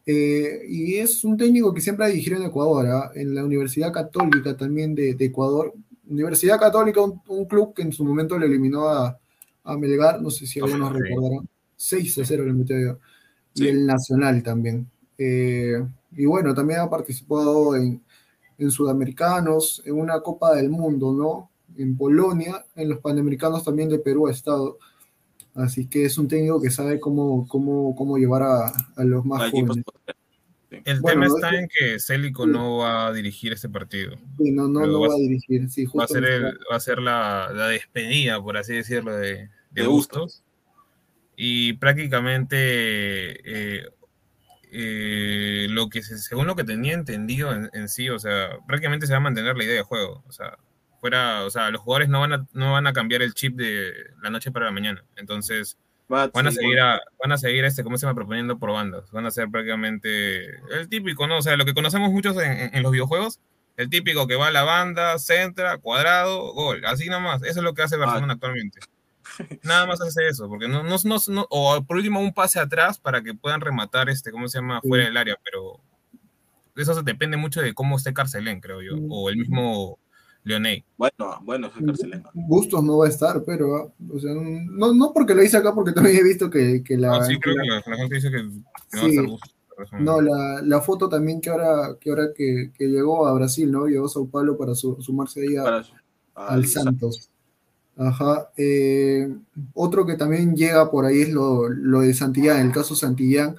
eh, y es un técnico que siempre ha dirigido en Ecuador, ¿ah? en la Universidad Católica también de, de Ecuador. Universidad Católica, un, un club que en su momento le eliminó a, a Melgar, no sé si algunos Sí. recordarán, 6 a 0 le metió yo, y Sí. el Nacional también. Eh, y bueno, también ha participado en, en Sudamericanos, en una Copa del Mundo, ¿no? En Polonia, en los Panamericanos también de Perú ha estado. Así que es un técnico que sabe cómo, cómo, cómo llevar a, a los más equipos jóvenes. El Bueno, tema no- está en que Célico no va a dirigir este partido. Sí, no, no, no va- va a dirigir. Sí, Va a ser, el, va a ser la, la despedida, por así decirlo, de, de De Bustos. Y prácticamente eh, eh, lo que se- según lo que tenía entendido en, en sí, o sea, prácticamente se va a mantener la idea de juego. O sea, fuera, o sea, los jugadores no van a, no van a cambiar el chip de la noche para la mañana. Entonces, Va, van a sí, seguir a, van a seguir este, ¿cómo se llama? proponiendo por bandas. Van a ser prácticamente el típico, ¿no? O sea, lo que conocemos muchos en, en- en los videojuegos, el típico que va a la banda, centra, cuadrado, gol, así nomás. Eso es lo que hace Barcelona actualmente. Nada más hace eso, porque no, no, no, no- o por último un pase atrás para que puedan rematar este, ¿cómo se llama? fuera del área, pero eso se depende mucho de cómo esté Carcelén, creo yo, o el mismo Leonel. Bueno, bueno, es el Carcelena. Bustos no va a estar, pero, o sea, no, no porque lo hice acá, porque también he visto que, que la, Ah, sí, creo que que la- la, la gente dice que no va a Sí. estar Bustos, por eso no, la, la foto también que ahora que, ahora que, que llegó a Brasil, ¿no? Llegó a Sao Paulo para su- sumarse ahí a, Para, al Santos. Ajá. eh, otro que también llega por ahí es lo, lo de Santillán, el caso Santillán,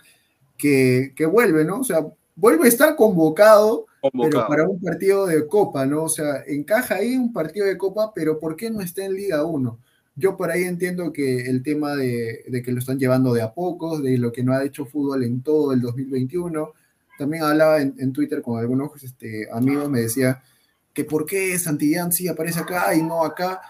que, que vuelve, ¿no? O sea, vuelve a estar convocado, pero para un partido de Copa, ¿no? O sea, encaja ahí un partido de Copa, pero ¿por qué no está en Liga 1? Yo por ahí entiendo que el tema de, de que lo están llevando de a pocos, de lo que no ha hecho fútbol en todo el 2021. También hablaba en, en Twitter con algunos este, amigos, me decía que por qué Santillán sí aparece acá y no acá.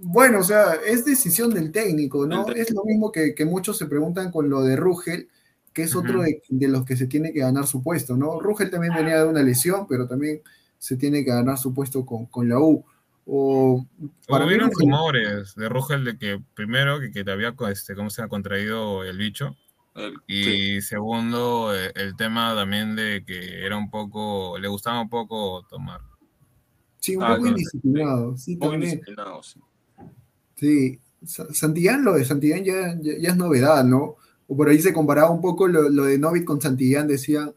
Bueno, o sea, es decisión del técnico, ¿no? Es lo mismo que, que muchos se preguntan con lo de Rugel, que es otro de, de los que se tiene que ganar su puesto, ¿no? Rugel también venía de una lesión, pero también se tiene que ganar su puesto con, con la U. O para Hubieron rumores de Rugel de que primero que, que te había este, ¿cómo se ha contraído el bicho y sí. segundo eh, el tema también de que era un poco le gustaba un poco tomar. sí, un Ah, poco no, indisciplinado, sí, Muy también. indisciplinado, sí. Sí, Sa- Santillán, lo de Santillán ya, ya, ya es novedad, ¿no? O por ahí se comparaba un poco lo, lo de Novit con Santillán, decían,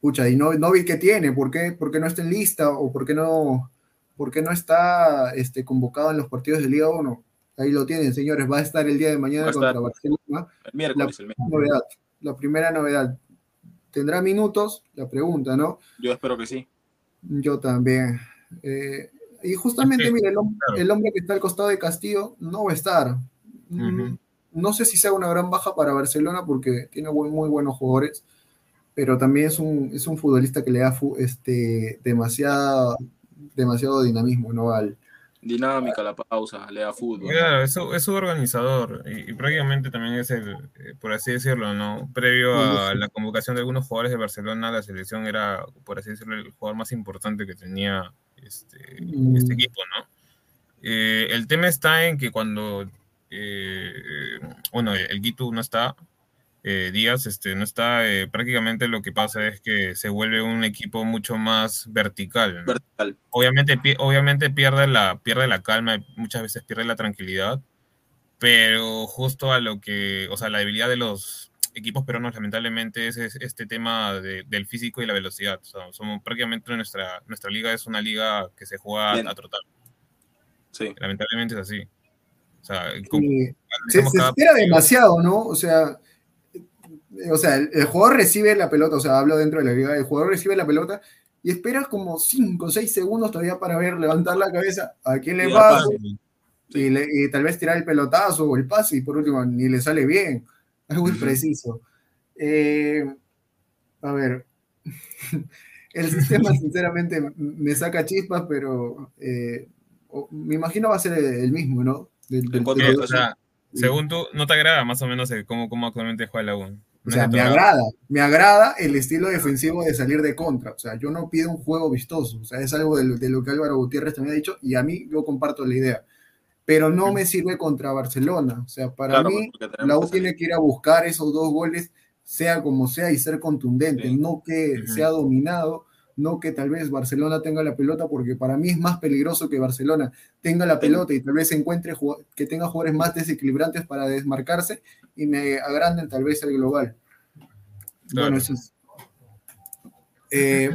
pucha, ¿y no, Novit qué tiene? ¿Por qué, por qué no está en lista? ¿O por qué no, por qué no está este, convocado en los partidos de Liga 1? Ahí lo tienen, señores, va a estar el día de mañana contra. Barcelona. El miércoles, el miércoles. Novedad, la primera novedad. ¿Tendrá minutos? La pregunta, ¿no? Yo espero que sí. Yo también. Eh, y justamente, Sí, mire, el, hom- claro. el hombre que está al costado de Castillo no va a estar. Mm. No sé si sea una gran baja para Barcelona porque tiene muy buenos jugadores, pero también es un, es un futbolista que le da fu- este, demasiado, demasiado dinamismo ¿no? al, Dinámica, la pausa, le da fútbol. Claro, eso es un organizador y, y prácticamente también es el, eh, por así decirlo, ¿no? Previo a la convocación de algunos jugadores de Barcelona, la selección era, por así decirlo, el jugador más importante que tenía este, Mm. este equipo, ¿no? Eh, el tema está en que cuando, eh, bueno, el Gitu no está, eh, Díaz este, no está, eh, prácticamente lo que pasa es que se vuelve un equipo mucho más vertical, ¿no? Vertical. obviamente, pi- obviamente pierde, la, pierde la calma, muchas veces pierde la tranquilidad, pero justo a lo que, o sea, la debilidad de los equipos peruanos lamentablemente es, es este tema de- del físico y la velocidad. O sea, somos prácticamente nuestra, nuestra liga es una liga que se juega Bien. a trotar. Sí. Lamentablemente es así. O sea, con- Sí, se, se espera partido. demasiado, ¿no? O sea, o sea, el, jugador recibe la pelota, o sea, hablo dentro de la liga, el jugador recibe la pelota y espera como 5 o 6 segundos todavía para ver, levantar la cabeza, a quién le va, y, tal vez tirar el pelotazo o el pase y por último ni le sale bien. Es muy preciso. Eh, a ver, el sistema sinceramente me saca chispas, pero eh, me imagino va a ser el mismo, ¿no? o sea, según tú, ¿no te agrada más o menos cómo, cómo actualmente juega la UN? O sea, me agrada, me agrada el estilo defensivo de salir de contra. O sea, yo no pido un juego vistoso. O sea, es algo de, de lo que Álvaro Gutiérrez también ha dicho y a mí yo comparto la idea pero no me sirve contra Barcelona. O sea, para mí, la U tiene que ir a buscar esos dos goles, sea como sea, y ser contundente, no que sea dominado, no que tal vez Barcelona tenga la pelota, porque para mí es más peligroso que Barcelona tenga la pelota y tal vez encuentre que tenga jugadores más desequilibrantes para desmarcarse y me agranden tal vez el global. Bueno, eso es. Eh,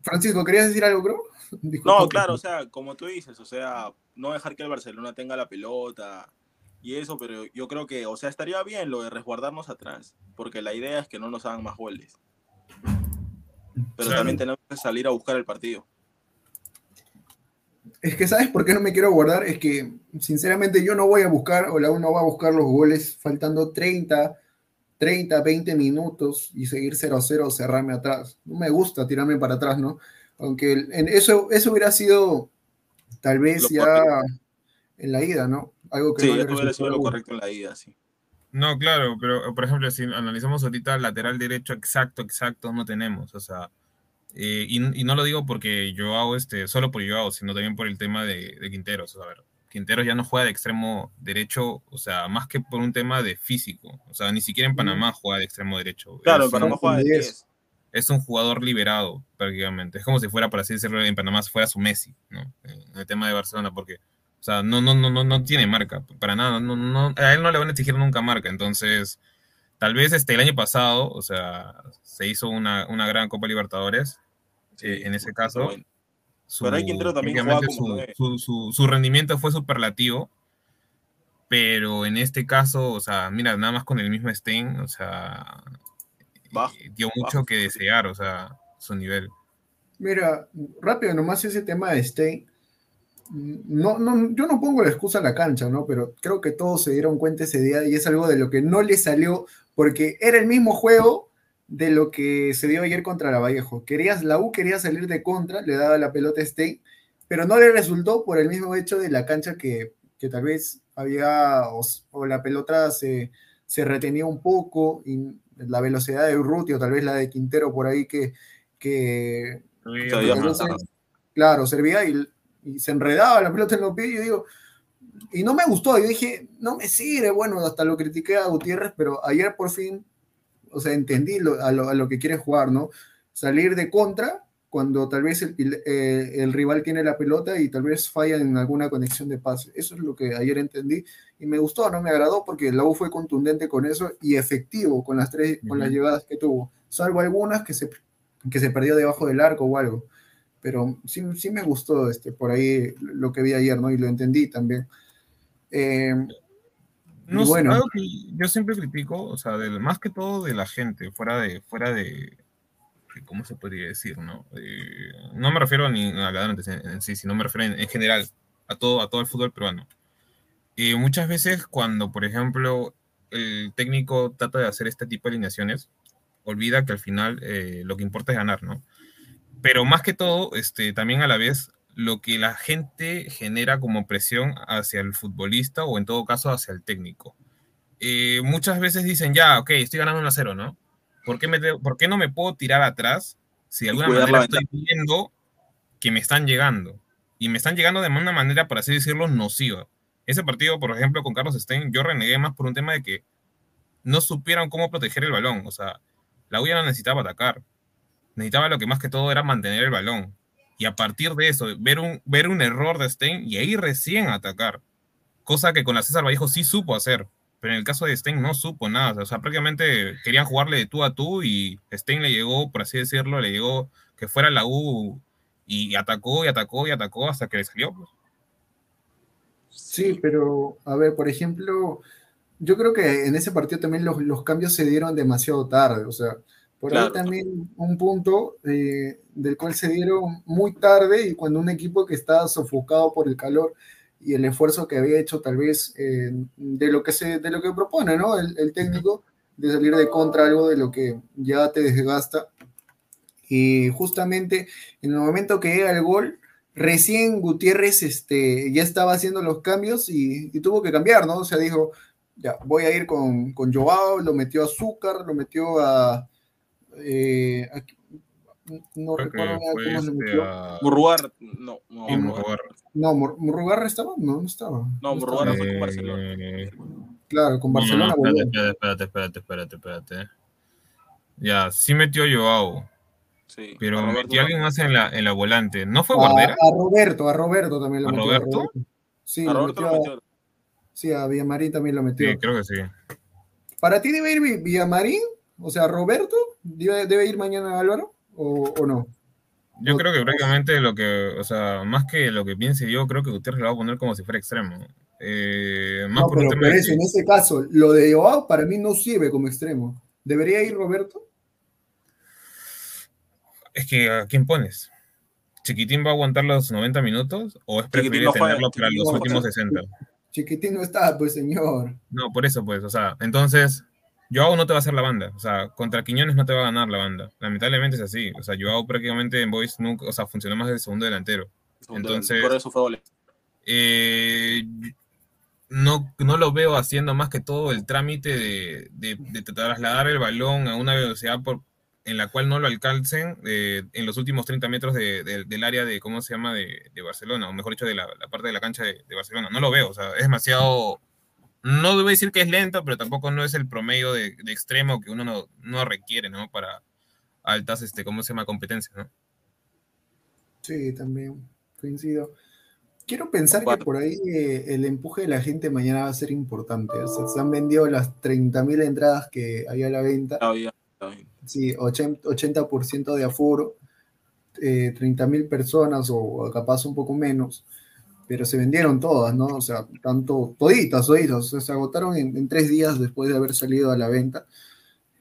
Francisco, ¿querías decir algo, creo? no, claro, o sea, como tú dices, o sea, no dejar que el Barcelona tenga la pelota y eso, pero yo creo que, o sea, estaría bien lo de resguardarnos atrás, porque la idea es que no nos hagan más goles. Pero también tenemos que salir a buscar el partido. Es que, ¿sabes por qué no me quiero guardar? Es que, sinceramente, yo no voy a buscar, o la uno va a buscar los goles faltando 30, 30, 20 minutos y seguir 0-0 cerrarme atrás. No me gusta tirarme para atrás, ¿no? Aunque en eso, eso hubiera sido tal vez ya en la ida, ¿no? Algo que sí, no hubiera sido lo correcto en la ida, sí. No, claro, pero por ejemplo, si analizamos ahorita lateral derecho exacto, exacto, no tenemos, o sea, eh, y, no lo digo porque yo hago este, solo por yo hago, sino también por el tema de, Quinteros, a ver, Quinteros ya no juega de extremo derecho, o sea, más que por un tema de físico, o sea, ni siquiera en Panamá juega de extremo derecho. Claro, en Panamá juega de 10 es un jugador liberado prácticamente. Es como si fuera, para así decirlo, en Panamá fuera su Messi, ¿no? En el tema de Barcelona, porque, o sea, no, no, no, no, no tiene marca, para nada, no, no, a él no le van a exigir nunca marca, entonces, tal vez este, el año pasado, o sea, se hizo una, una gran Copa Libertadores, eh, en ese caso. Su, pero hay también su, su, su, rendimiento fue superlativo, pero en este caso, o sea, mira, nada más con el mismo Stein, o sea, dio mucho que desear, o sea, su nivel. Mira, rápido nomás ese tema de Stein. No, no, yo no pongo la excusa en la cancha, ¿no? Pero creo que todos se dieron cuenta ese día y es algo de lo que no le salió porque era el mismo juego de lo que se dio ayer contra la Vallejo. Querías, la U quería salir de contra, le daba la pelota a Stein, pero no le resultó por el mismo hecho de la cancha que, que tal vez había o, la pelota se, se, retenía un poco y la velocidad de Urruti o tal vez la de Quintero por ahí que, que, claro, servía y, se enredaba la pelota en los pies y yo digo, y no me gustó, yo dije, no me sirve, bueno, hasta lo critiqué a Gutiérrez, pero ayer por fin, o sea, entendí a, lo, a, lo, que quiere jugar, ¿no? Salir de contra cuando tal vez eh, el, rival tiene la pelota y tal vez falla en alguna conexión de pase. Eso es lo que ayer entendí y me gustó, no me agradó porque la U fue contundente con eso y efectivo con las tres, con las llegadas que tuvo, salvo algunas que se, que se perdió debajo del arco o algo. Pero sí, sí me gustó este, por ahí lo que vi ayer, ¿no? Y lo entendí también. Eh, no, bueno. Algo que yo siempre critico, o sea, más que todo de la gente, fuera de, fuera de, ¿cómo se podría decir? No, eh, no me refiero ni a la en, sí, sino me refiero en, general a todo, a todo el fútbol peruano. Y muchas veces cuando, por ejemplo, el técnico trata de hacer este tipo de alineaciones, olvida que al final eh, lo que importa es ganar, ¿no? Pero más que todo, este, también a la vez, lo que la gente genera como presión hacia el futbolista o en todo caso hacia el técnico. Eh, muchas veces dicen, ya, ok, estoy ganando 1 a 0, ¿no? ¿Por qué, me ¿Por qué no me puedo tirar atrás si de alguna manera estoy viendo que me están llegando? Y me están llegando de una manera, por así decirlo, nociva. Ese partido, por ejemplo, con Carlos Stein, yo renegué más por un tema de que no supieron cómo proteger el balón. O sea, la U no necesitaba atacar. Necesitaba lo que más que todo era mantener el balón. Y a partir de eso, ver un, ver un error de Stein y ahí recién atacar. Cosa que con la César Vallejo sí supo hacer pero en el caso de Stein no supo nada, o sea, prácticamente querían jugarle de tú a tú y Stein le llegó, por así decirlo, le llegó que fuera la U y atacó y atacó y atacó hasta que le salió. Pues. Sí, pero a ver, por ejemplo, yo creo que en ese partido también los, los cambios se dieron demasiado tarde, o sea, por Claro. ahí también un punto eh, del cual se dieron muy tarde y cuando un equipo que estaba sofocado por el calor y el esfuerzo que había hecho tal vez eh, de lo que se de lo que propone ¿no? el, técnico de salir de contra algo de lo que ya te desgasta y justamente en el momento que llega el gol recién Gutiérrez este, ya estaba haciendo los cambios y, tuvo que cambiar, ¿no? O sea, dijo, ya, voy a ir con, con Joao, lo metió a Azúcar, lo metió a... eh, a- no Creo recuerdo cómo lo este, metió. a- Murrugar, no, no, Sí, Murrugar. Murrugar. No, Mur- Murrugarra estaba, no, no estaba. No, estaba. Murrugarra fue con Eh, Barcelona. Claro, con No, Barcelona no, volvió. espérate, espérate, espérate, espérate, espérate, espérate. Ya, sí metió Joao, Sí, pero a metió alguien más en la, en la volante. ¿No fue A, Guardera? a Roberto, a Roberto también lo ¿A metió. Roberto? Sí, A lo Roberto metió lo a- metió. sí, a Villamarín también lo metió. Sí, creo que sí. ¿Para ti debe ir Vi- Villamarín? O sea, ¿Roberto debe, debe ir mañana Álvaro? ¿O, o no? Yo No, creo que prácticamente lo que, o sea, más que lo que piense yo, creo que Gutiérrez lo va a poner como si fuera extremo. Eh, más No, por un tema eso, en ese caso, lo de Joao para mí no sirve como extremo. ¿Debería ir Roberto? es que ¿a quién pones? ¿Chiquitín va a aguantar los 90 minutos o es preferible tenerlo para los últimos juega. 60? Chiquitín no está, pues señor. No, por eso pues, o sea, entonces Joao no te va a hacer la banda, o sea, contra Quiñones no te va a ganar la banda. Lamentablemente es así, o sea, Joao prácticamente en Boys nunca, o sea, funcionó más de segundo delantero. Entonces- Por eso fue. Eh, no, no lo veo haciendo más que todo el trámite de, de- de trasladar el balón a una velocidad por, en la cual no lo alcancen eh, en los últimos 30 metros de- de- del área de, ¿cómo se llama?, de, de Barcelona, o mejor dicho, de la, la parte de la cancha de, de Barcelona. No lo veo, o sea, es demasiado... No debo decir que es lento, pero tampoco no es el promedio de, de extremo que uno no, no requiere, ¿no? Para altas, este, ¿cómo se llama?, competencias, ¿no? Sí, también coincido. Quiero pensar que por ahí eh, el empuje de la gente mañana va a ser importante. O sea, se han vendido las 30.000 entradas que había a la venta. Está bien, está bien. Sí, 80%, 80% de aforo, eh, 30.000 personas o capaz un poco menos, pero se vendieron todas, ¿no? O sea, tanto, toditas, toditas, o sea, se agotaron en, en tres días después de haber salido a la venta.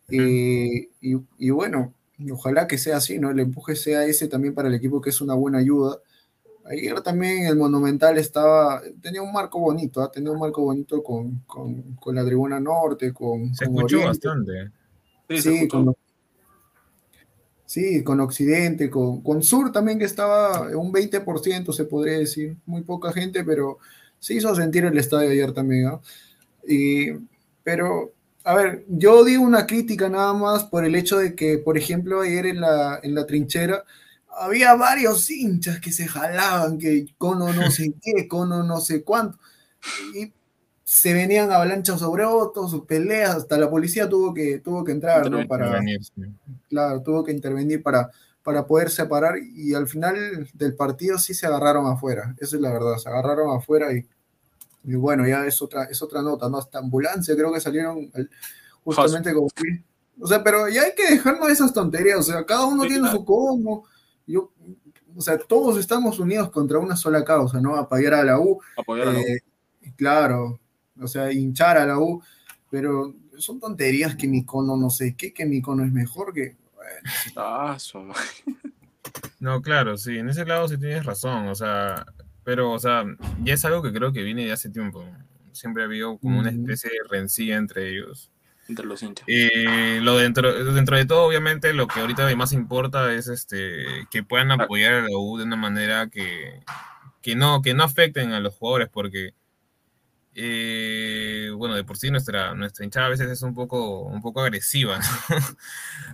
Eh, y, y bueno, ojalá que sea así, ¿no? El empuje sea ese también para el equipo, que es una buena ayuda. Ayer también el Monumental estaba, tenía un marco bonito, ¿ah? tenía un marco bonito con, con, con la tribuna norte, con, Se con escuchó Oriente. bastante. Sí, se Sí, escuchó. con, sí, con Occidente, con, con Sur también que estaba un 20%, se podría decir, muy poca gente, pero se hizo sentir el estadio ayer también. Y, pero, a ver, yo digo una crítica nada más por el hecho de que, por ejemplo, ayer en la, en la trinchera había varios hinchas que se jalaban, que cono no sé qué, cono no sé cuánto, y se venían avalanchas sobre otros, peleas, hasta la policía tuvo que, tuvo que entrar, ¿no? Para, Intervenir, sí. claro, tuvo que intervenir para, para poder separar y al final del partido sí se agarraron afuera, eso es la verdad, se agarraron afuera y, y bueno, ya es otra, es otra nota, ¿no? Hasta ambulancia creo que salieron al- justamente como que- o sea, pero ya hay que dejarnos esas tonterías, o sea, cada uno Sí, tiene claro. su cómo, yo, o sea, todos estamos unidos contra una sola causa, ¿no? Apoyar a la U, Apoyar a la U. eh, claro, o sea, hinchar a la U, pero son tonterías que mi cono no sé qué, que mi cono es mejor que... Ah, su madre. No, claro, sí, en ese lado sí tienes razón, o sea, pero, o sea, ya es algo que creo que viene de hace tiempo. Siempre ha habido como una especie de rencilla entre ellos. entre los hinchas. Eh, lo dentro, dentro de todo, obviamente, lo que ahorita más importa es este que puedan apoyar a la U de una manera que, que no, que no afecten a los jugadores, porque eh, bueno, de por sí nuestra, nuestra hinchada a veces es un poco, un poco agresiva, ¿no?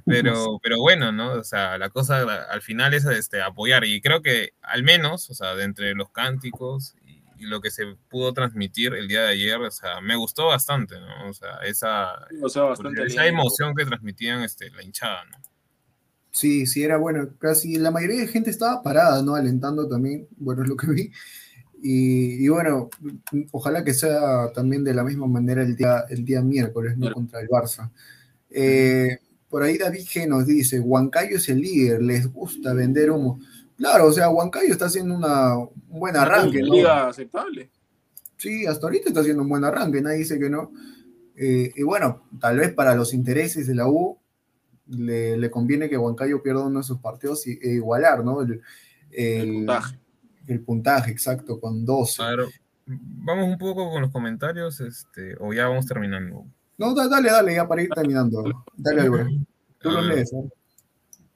pero, pero bueno, ¿no? O sea, la cosa al final es este, apoyar, y creo que al menos, o sea, de entre los cánticos y, y lo que se pudo transmitir el día de ayer, o sea, me gustó bastante, ¿no? O sea, esa, O sea, bastante esa emoción que transmitían este, la hinchada, ¿no? Sí, sí, era bueno, casi la mayoría de gente estaba parada, ¿no? Alentando también, bueno, es lo que vi. Y, y bueno, ojalá que sea también de la misma manera el día, el día miércoles, ¿no? Contra el Barça. Eh, por ahí David G nos dice, Huancayo es el líder, les gusta vender humo. Claro, o sea, Huancayo está haciendo una, un buen arranque, Una ¿no? Liga aceptable. Sí, hasta ahorita está haciendo un buen arranque, nadie dice que no. Eh, y bueno, tal vez para los intereses de la U le, conviene que Huancayo pierda uno de sus partidos y, e igualar, ¿no? El, puntaje. El puntaje, exacto, con 12. vamos un poco con los comentarios, este, o ya vamos terminando. No, dale, dale, ya para ir terminando. Dale, Álvaro. Tú lo lees, ¿eh?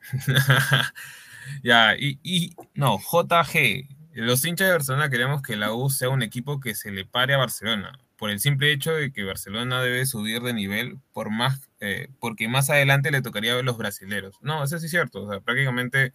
ya, y, y, no, JG. Los hinchas de Barcelona queremos que la U sea un equipo que se le pare a Barcelona, por el simple hecho de que Barcelona debe subir de nivel, por más, eh, porque más adelante le tocaría ver los brasileros. No, eso sí es cierto. O sea, prácticamente,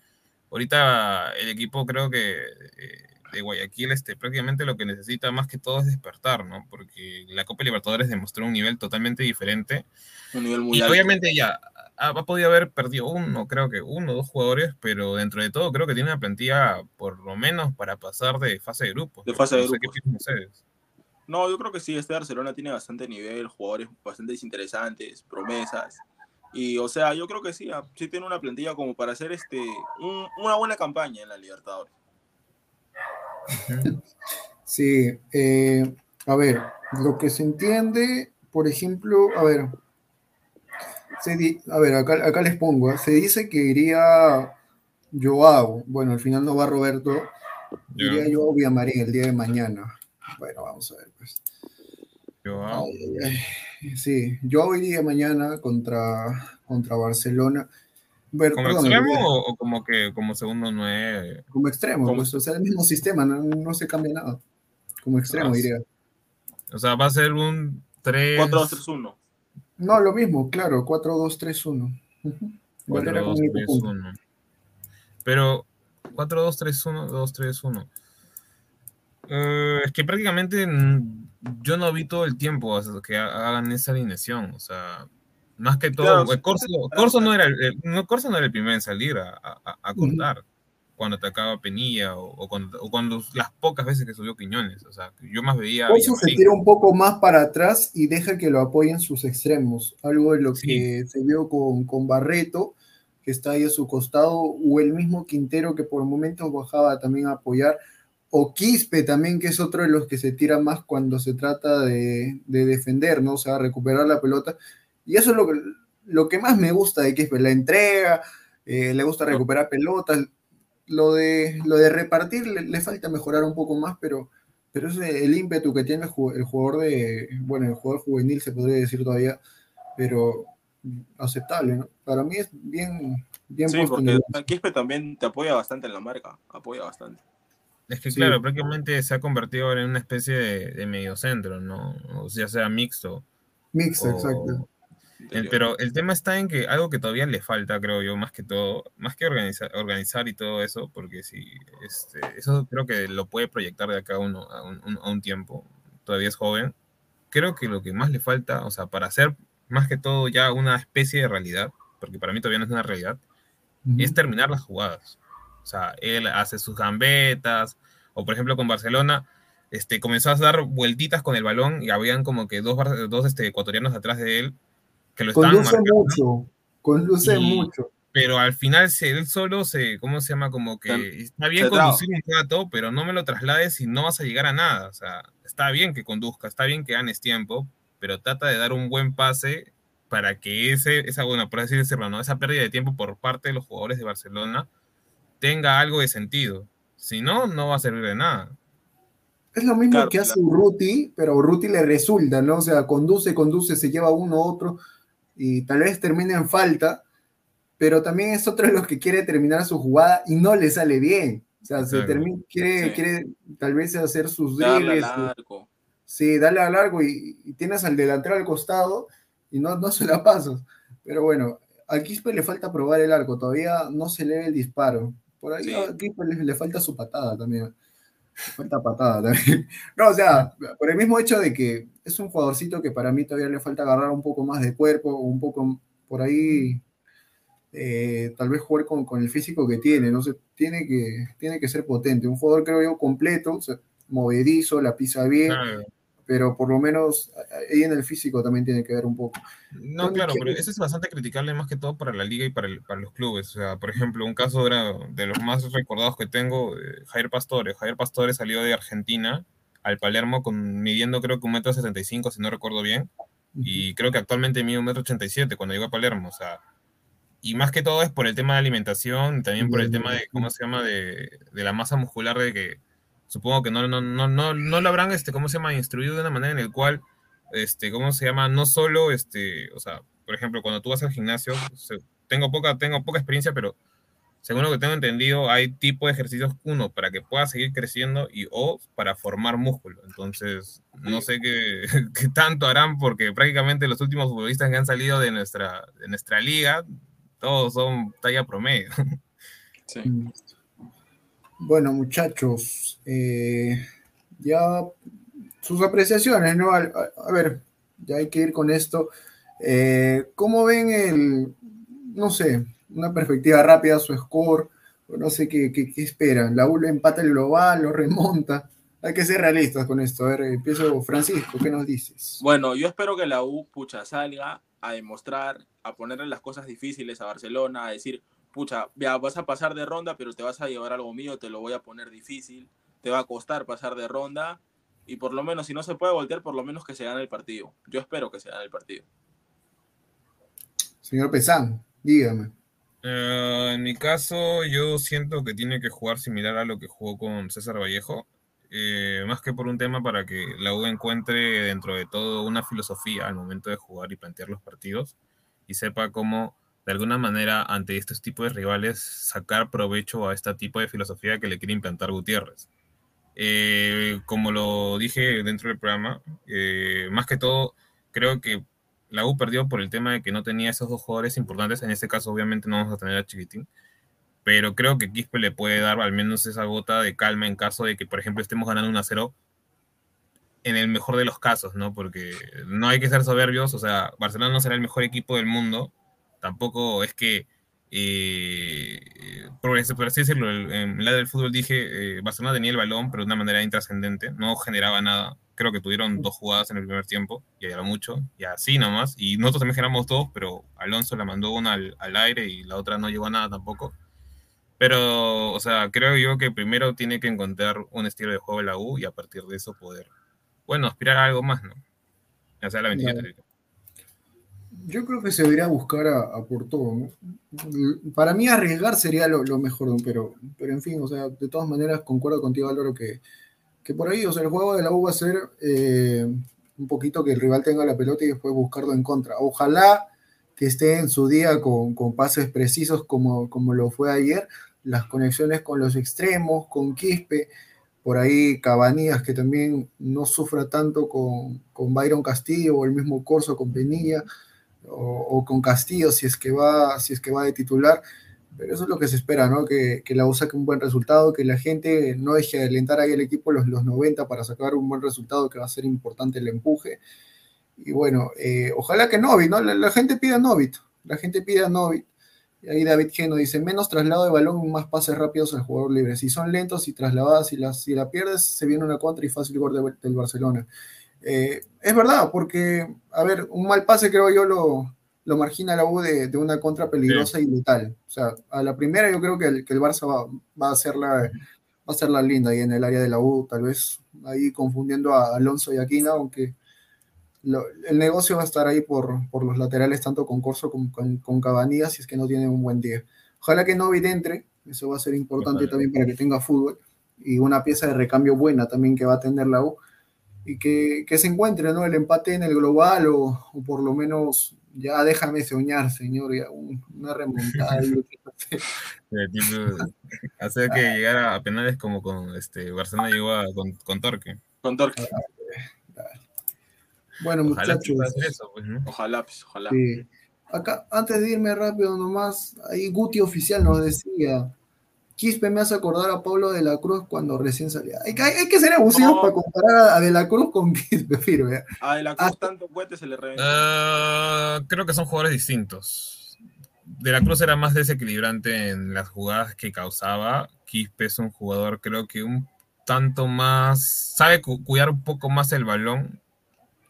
ahorita el equipo creo que eh, de Guayaquil este, prácticamente lo que necesita más que todo es despertar, ¿no? Porque la Copa Libertadores demostró un nivel totalmente diferente. Un nivel muy y obviamente ya ha, podido haber perdido uno, creo que uno o dos jugadores, pero dentro de todo creo que tiene una plantilla por lo menos para pasar de fase de grupos. De fase de grupos. No, yo creo que sí, este Barcelona tiene bastante nivel, jugadores bastante interesantes, promesas. Y, o sea, yo creo que sí, ah, sí tiene una plantilla como para hacer este una buena campaña en la Libertadores. Sí, eh, a ver, lo que se entiende, por ejemplo, a ver, a ver, acá, les pongo, ¿eh? se dice que iría Joao, bueno, al final no va Roberto, iría Joao Villamarín el día de mañana. Bueno, vamos a ver, pues. Joao. Sí, Joao iría mañana contra, contra Barcelona. ¿Como extremo o, como que como segundo nueve? Como extremo, pues, o sea, el mismo sistema, no, se cambia nada. Como extremo, ah, diría. O sea, va a ser un 3. 4-2-3-1. No, lo mismo, claro, 4-2-3-1. 4-2-3-1. Pero 4-2-3-1, 2-3-1. Uh, es que prácticamente yo no vi todo el tiempo que hagan esa alineación. O sea, más que todo, Corso, no era el, no, Corso no era el primero en salir a, a, cortar cuando atacaba Penilla o, cuando, las pocas veces que subió Quiñones. O sea, yo más veía. Corso se tira un poco más para atrás y deja que lo apoyen sus extremos. Algo de lo que se vio con, con Barreto, que está ahí a su costado, o el mismo Quintero que por momentos bajaba también a apoyar. O Quispe también, que es otro de los que se tira más cuando se trata de, de defender, ¿no? O sea, recuperar la pelota y eso es lo que, lo que más me gusta de que la entrega, eh, le gusta recuperar pelotas. Lo de, lo de repartir le, falta mejorar un poco más, pero, pero es el ímpetu que tiene el jugador de, bueno, el jugador juvenil se podría decir todavía, pero aceptable, ¿no? Para mí es bien, bien sí, porque Quispe también te apoya bastante en la marca, apoya bastante. Es que claro, prácticamente se ha convertido en una especie de, de mediocentro, ¿no? O sea, sea mixto. Mixto, exacto pero el tema está en que algo que todavía le falta, creo yo, más que todo, más que organizar, organizar y todo eso, porque si este, eso creo que lo puede proyectar de acá a, uno, a, un, tiempo, todavía es joven. Creo que lo que más le falta, o sea, para hacer más que todo ya una especie de realidad, porque para mí todavía no es una realidad, es terminar las jugadas. O sea, él hace sus gambetas, o por ejemplo con Barcelona, este, comenzó a dar vueltitas con el balón y habían como que dos, dos este, ecuatorianos atrás de él que lo conduce mucho, conduce mucho. Pero al final él solo se, ¿cómo se llama? Como que está bien conducir un rato, pero no me lo traslades y no vas a llegar a nada. O sea, está bien que conduzca, está bien que ganes tiempo, pero trata de dar un buen pase para que ese, esa, bueno, por así decirlo, ¿no? esa pérdida de tiempo por parte de los jugadores de Barcelona tenga algo de sentido. Si no, no va a servir de nada. Es lo mismo que hace Urruti, pero Urruti le resulta, ¿no? O sea, conduce, conduce, se lleva uno otro, y tal vez termine en falta, pero también es otro de los que quiere terminar su jugada y no le sale bien. O sea, se termina, quiere, quiere tal vez hacer sus dribles. Sí, dale a largo y, tienes al delantero al costado y no, no se la pasas. Pero bueno, a Quispe le falta probar el arco, todavía no se lee el disparo. Por ahí a Quispe le falta su patada también. Falta patada también. No, o sea, por el mismo hecho de que es un jugadorcito que para mí todavía le falta agarrar un poco más de cuerpo, un poco por ahí, eh, tal vez jugar con, con, el físico que tiene, no sé, tiene que, tiene que ser potente. Un jugador, creo yo, completo, movedizo, la pisa bien, pero por lo menos ahí en el físico también tiene que ver un poco. No, claro, pero eso es bastante criticable más que todo para la liga y para, para los clubes. O sea, por ejemplo, un caso era de los más recordados que tengo, eh, Jair Pastore. Jair Pastore salió de Argentina al Palermo con, midiendo creo que un metro setenta y cinco, si no recuerdo bien, Y creo que actualmente mide un metro ochenta y siete cuando llegó a Palermo, o sea, y más que todo es por el tema de alimentación, también por el tema de, ¿cómo se llama?, de, de la masa muscular, de que supongo que no, no, no, no, no lo habrán, este, ¿cómo se llama?, instruido de una manera en la cual, este, ¿cómo se llama?, no solo, este, o sea, por ejemplo, cuando tú vas al gimnasio, tengo poca, tengo poca experiencia, pero según lo que tengo entendido, hay tipo de ejercicios, uno, para que pueda seguir creciendo y o para formar músculo. Entonces, no sé qué, qué tanto harán porque prácticamente los últimos futbolistas que han salido de nuestra, de nuestra liga, todos son talla promedio. Sí. Bueno, muchachos, eh, ya sus apreciaciones, ¿no? A, ver, ya hay que ir con esto. Eh, ¿Cómo ven el, no sé, una perspectiva rápida, su score? No sé qué, esperan. La U empata el global, lo remonta. Hay que ser realistas con esto. A ver, empiezo Francisco, ¿qué nos dices? Bueno, yo espero que la U, pucha, salga a demostrar, a ponerle las cosas difíciles a Barcelona, a decir, pucha, ya vas a pasar de ronda, pero te vas a llevar algo mío, te lo voy a poner difícil, te va a costar pasar de ronda, y por lo menos, si no se puede voltear, por lo menos que se gane el partido. Yo espero que se gane el partido. Señor Pesán, dígame. Uh, en mi caso, yo siento que tiene que jugar similar a lo que jugó con César Vallejo. Eh, más que por un tema para que la U encuentre dentro de todo una filosofía al momento de jugar y plantear los partidos y sepa cómo de alguna manera ante estos tipos de rivales sacar provecho a este tipo de filosofía que le quiere implantar Gutiérrez. Eh, como lo dije dentro del programa, eh, más que todo creo que la U perdió por el tema de que no tenía esos dos jugadores importantes, en este caso obviamente no vamos a tener a Chiquitín, pero creo que Quispe le puede dar al menos esa gota de calma en caso de que, por ejemplo, estemos ganando 1 a 0 en el mejor de los casos, ¿no? Porque no hay que ser soberbios, o sea, Barcelona no será el mejor equipo del mundo, tampoco es que, eh, por, por, así decirlo, en la del fútbol dije, eh, Barcelona tenía el balón, pero de una manera intrascendente, no generaba nada, creo que tuvieron dos jugadas en el primer tiempo, y era mucho, y así nomás, y nosotros también generamos dos, pero Alonso la mandó una al, al aire y la otra no llegó a nada tampoco. Pero, o sea, creo yo que primero tiene que encontrar un estilo de juego de la U y a partir de eso poder, bueno, aspirar a algo más, ¿no? O sea, la claro. Yo creo que se debería buscar a, a por todo, ¿no? Para mí arriesgar sería lo, mejor, pero, pero en fin, o sea, de todas maneras concuerdo contigo, Álvaro, que, que por ahí, o sea, el juego de la U va a ser eh, un poquito que el rival tenga la pelota y después buscarlo en contra. Ojalá que esté en su día con, con pases precisos como, como lo fue ayer, las conexiones con los extremos, con Quispe, por ahí Cabanías que también no sufra tanto con, con Byron Castillo o el mismo Corso con Penilla o, con Castillo si es que va, si es que va de titular. Pero eso es lo que se espera, ¿no? Que, que la U saque un buen resultado, que la gente no deje de alentar ahí al equipo los, los 90 para sacar un buen resultado, que va a ser importante el empuje. Y bueno, eh, ojalá que Novit, ¿no? La, la, gente pida Novit, la gente pida Novit. Y ahí David Geno dice, menos traslado de balón, más pases rápidos al jugador libre. Si son lentos y trasladadas, si la, si la pierdes, se viene una contra y fácil gol de, del Barcelona. Eh, es verdad, porque, a ver, un mal pase creo yo lo, lo margina la U de, de una contra peligrosa sí. y brutal. O sea, a la primera yo creo que el, que el Barça va, va, a ser la, va a ser la linda ahí en el área de la U, tal vez ahí confundiendo a Alonso y Aquina, aunque lo, el negocio va a estar ahí por, por los laterales, tanto con Corso como con, con Cabanillas, si es que no tiene un buen día. Ojalá que Novit entre, eso va a ser importante también para que tenga fútbol, y una pieza de recambio buena también que va a tener la U, y que, que se encuentre ¿no? el empate en el global, o, o por lo menos ya déjame soñar, señor, ya un, una remontada. Hacer que llegara a penales como con este Barcelona llegó a, con, con Torque. Con Torque. Bueno, ojalá muchachos. Eso, pues, ¿no? Ojalá, pues, ojalá. Sí. Acá, antes de irme rápido nomás, ahí Guti Oficial nos decía, Quispe me hace acordar a Pablo de la Cruz cuando recién salía. Hay, hay, hay que ser abusivos no. para comparar a De la Cruz con Quispe, firme. A De la Cruz ah, tanto puente se le reventó. Uh, creo que son jugadores distintos. De la Cruz era más desequilibrante en las jugadas que causaba. Quispe es un jugador, creo que un tanto más, sabe cu cuidar un poco más el balón,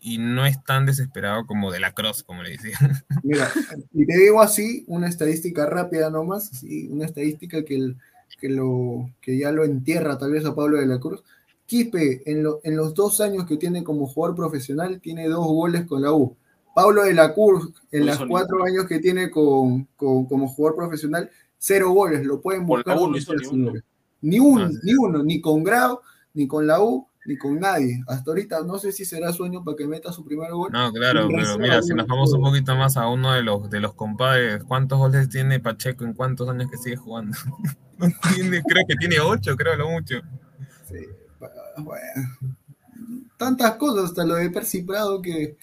y no es tan desesperado como de la cross, como le decía. Mira, y te digo así, una estadística rápida nomás, así, una estadística que, el, que, lo, que ya lo entierra tal vez a Pablo de la Cruz. Quispe, en, lo, en los dos años que tiene como jugador profesional, tiene dos goles con la U. Pablo de la Cruz, en los cuatro años que tiene con, con- como jugador profesional, cero goles. Lo pueden la buscar. U no donde hizo sea, ni uno. señores. Ni uno, Ah. ni uno, ni con Grau, ni con la U, ni con nadie. Hasta ahorita no sé si será sueño para que meta su primer gol. No, claro, pero mira, si nos vamos un poquito más a uno de los de los compadres, ¿cuántos goles tiene Pacheco en cuántos años que sigue jugando? No tiene- creo que tiene ocho, creo lo mucho. Sí, bueno. Tantas cosas, hasta lo de Percy Prado que,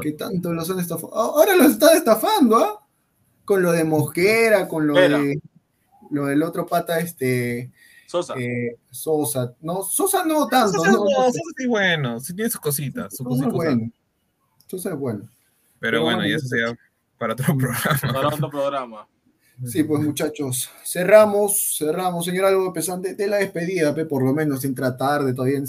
que tanto los han estafado. Ahora los están estafando, ¿ah? Con lo de Mosquera, con lo de lo del otro pata, este Sosa. eh, Sosa. No, Sosa no tanto, Sosa, no, no, Sosa sí bueno, sí tiene sus cositas, sus Sosa es bueno. Sosa es bueno. Pero Pero bueno, bueno, y eso sería para otro programa. Para otro programa. Sí, pues muchachos, cerramos, cerramos, señor algo pesante de la despedida, pe, por lo menos sin tratar de todavía en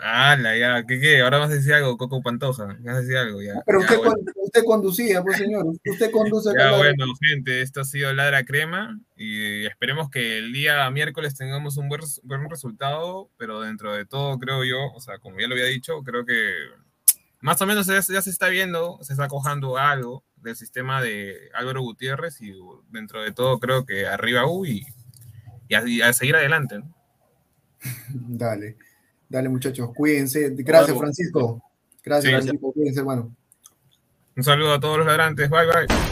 Ala, ya, ¿qué qué? Ahora vas a decir algo, Coco Pantoja, vas a decir algo, ya. Pero ya, usted, bueno. con- usted conducía, pues señor, usted conduce Ya, la- bueno, gente, esto ha sido Ladra Crema y esperemos que el día miércoles tengamos un buen, buen resultado, pero dentro de todo, creo yo, o sea, como ya lo había dicho, creo que más o menos ya, ya se está viendo, se está cojando algo del sistema de Álvaro Gutiérrez y dentro de todo creo que arriba U y, y a, y a seguir adelante. ¿no? Dale, dale muchachos, cuídense. Gracias. Francisco. Gracias Sí, Francisco, cuídense hermano. Un saludo a todos los ladrantes, bye bye.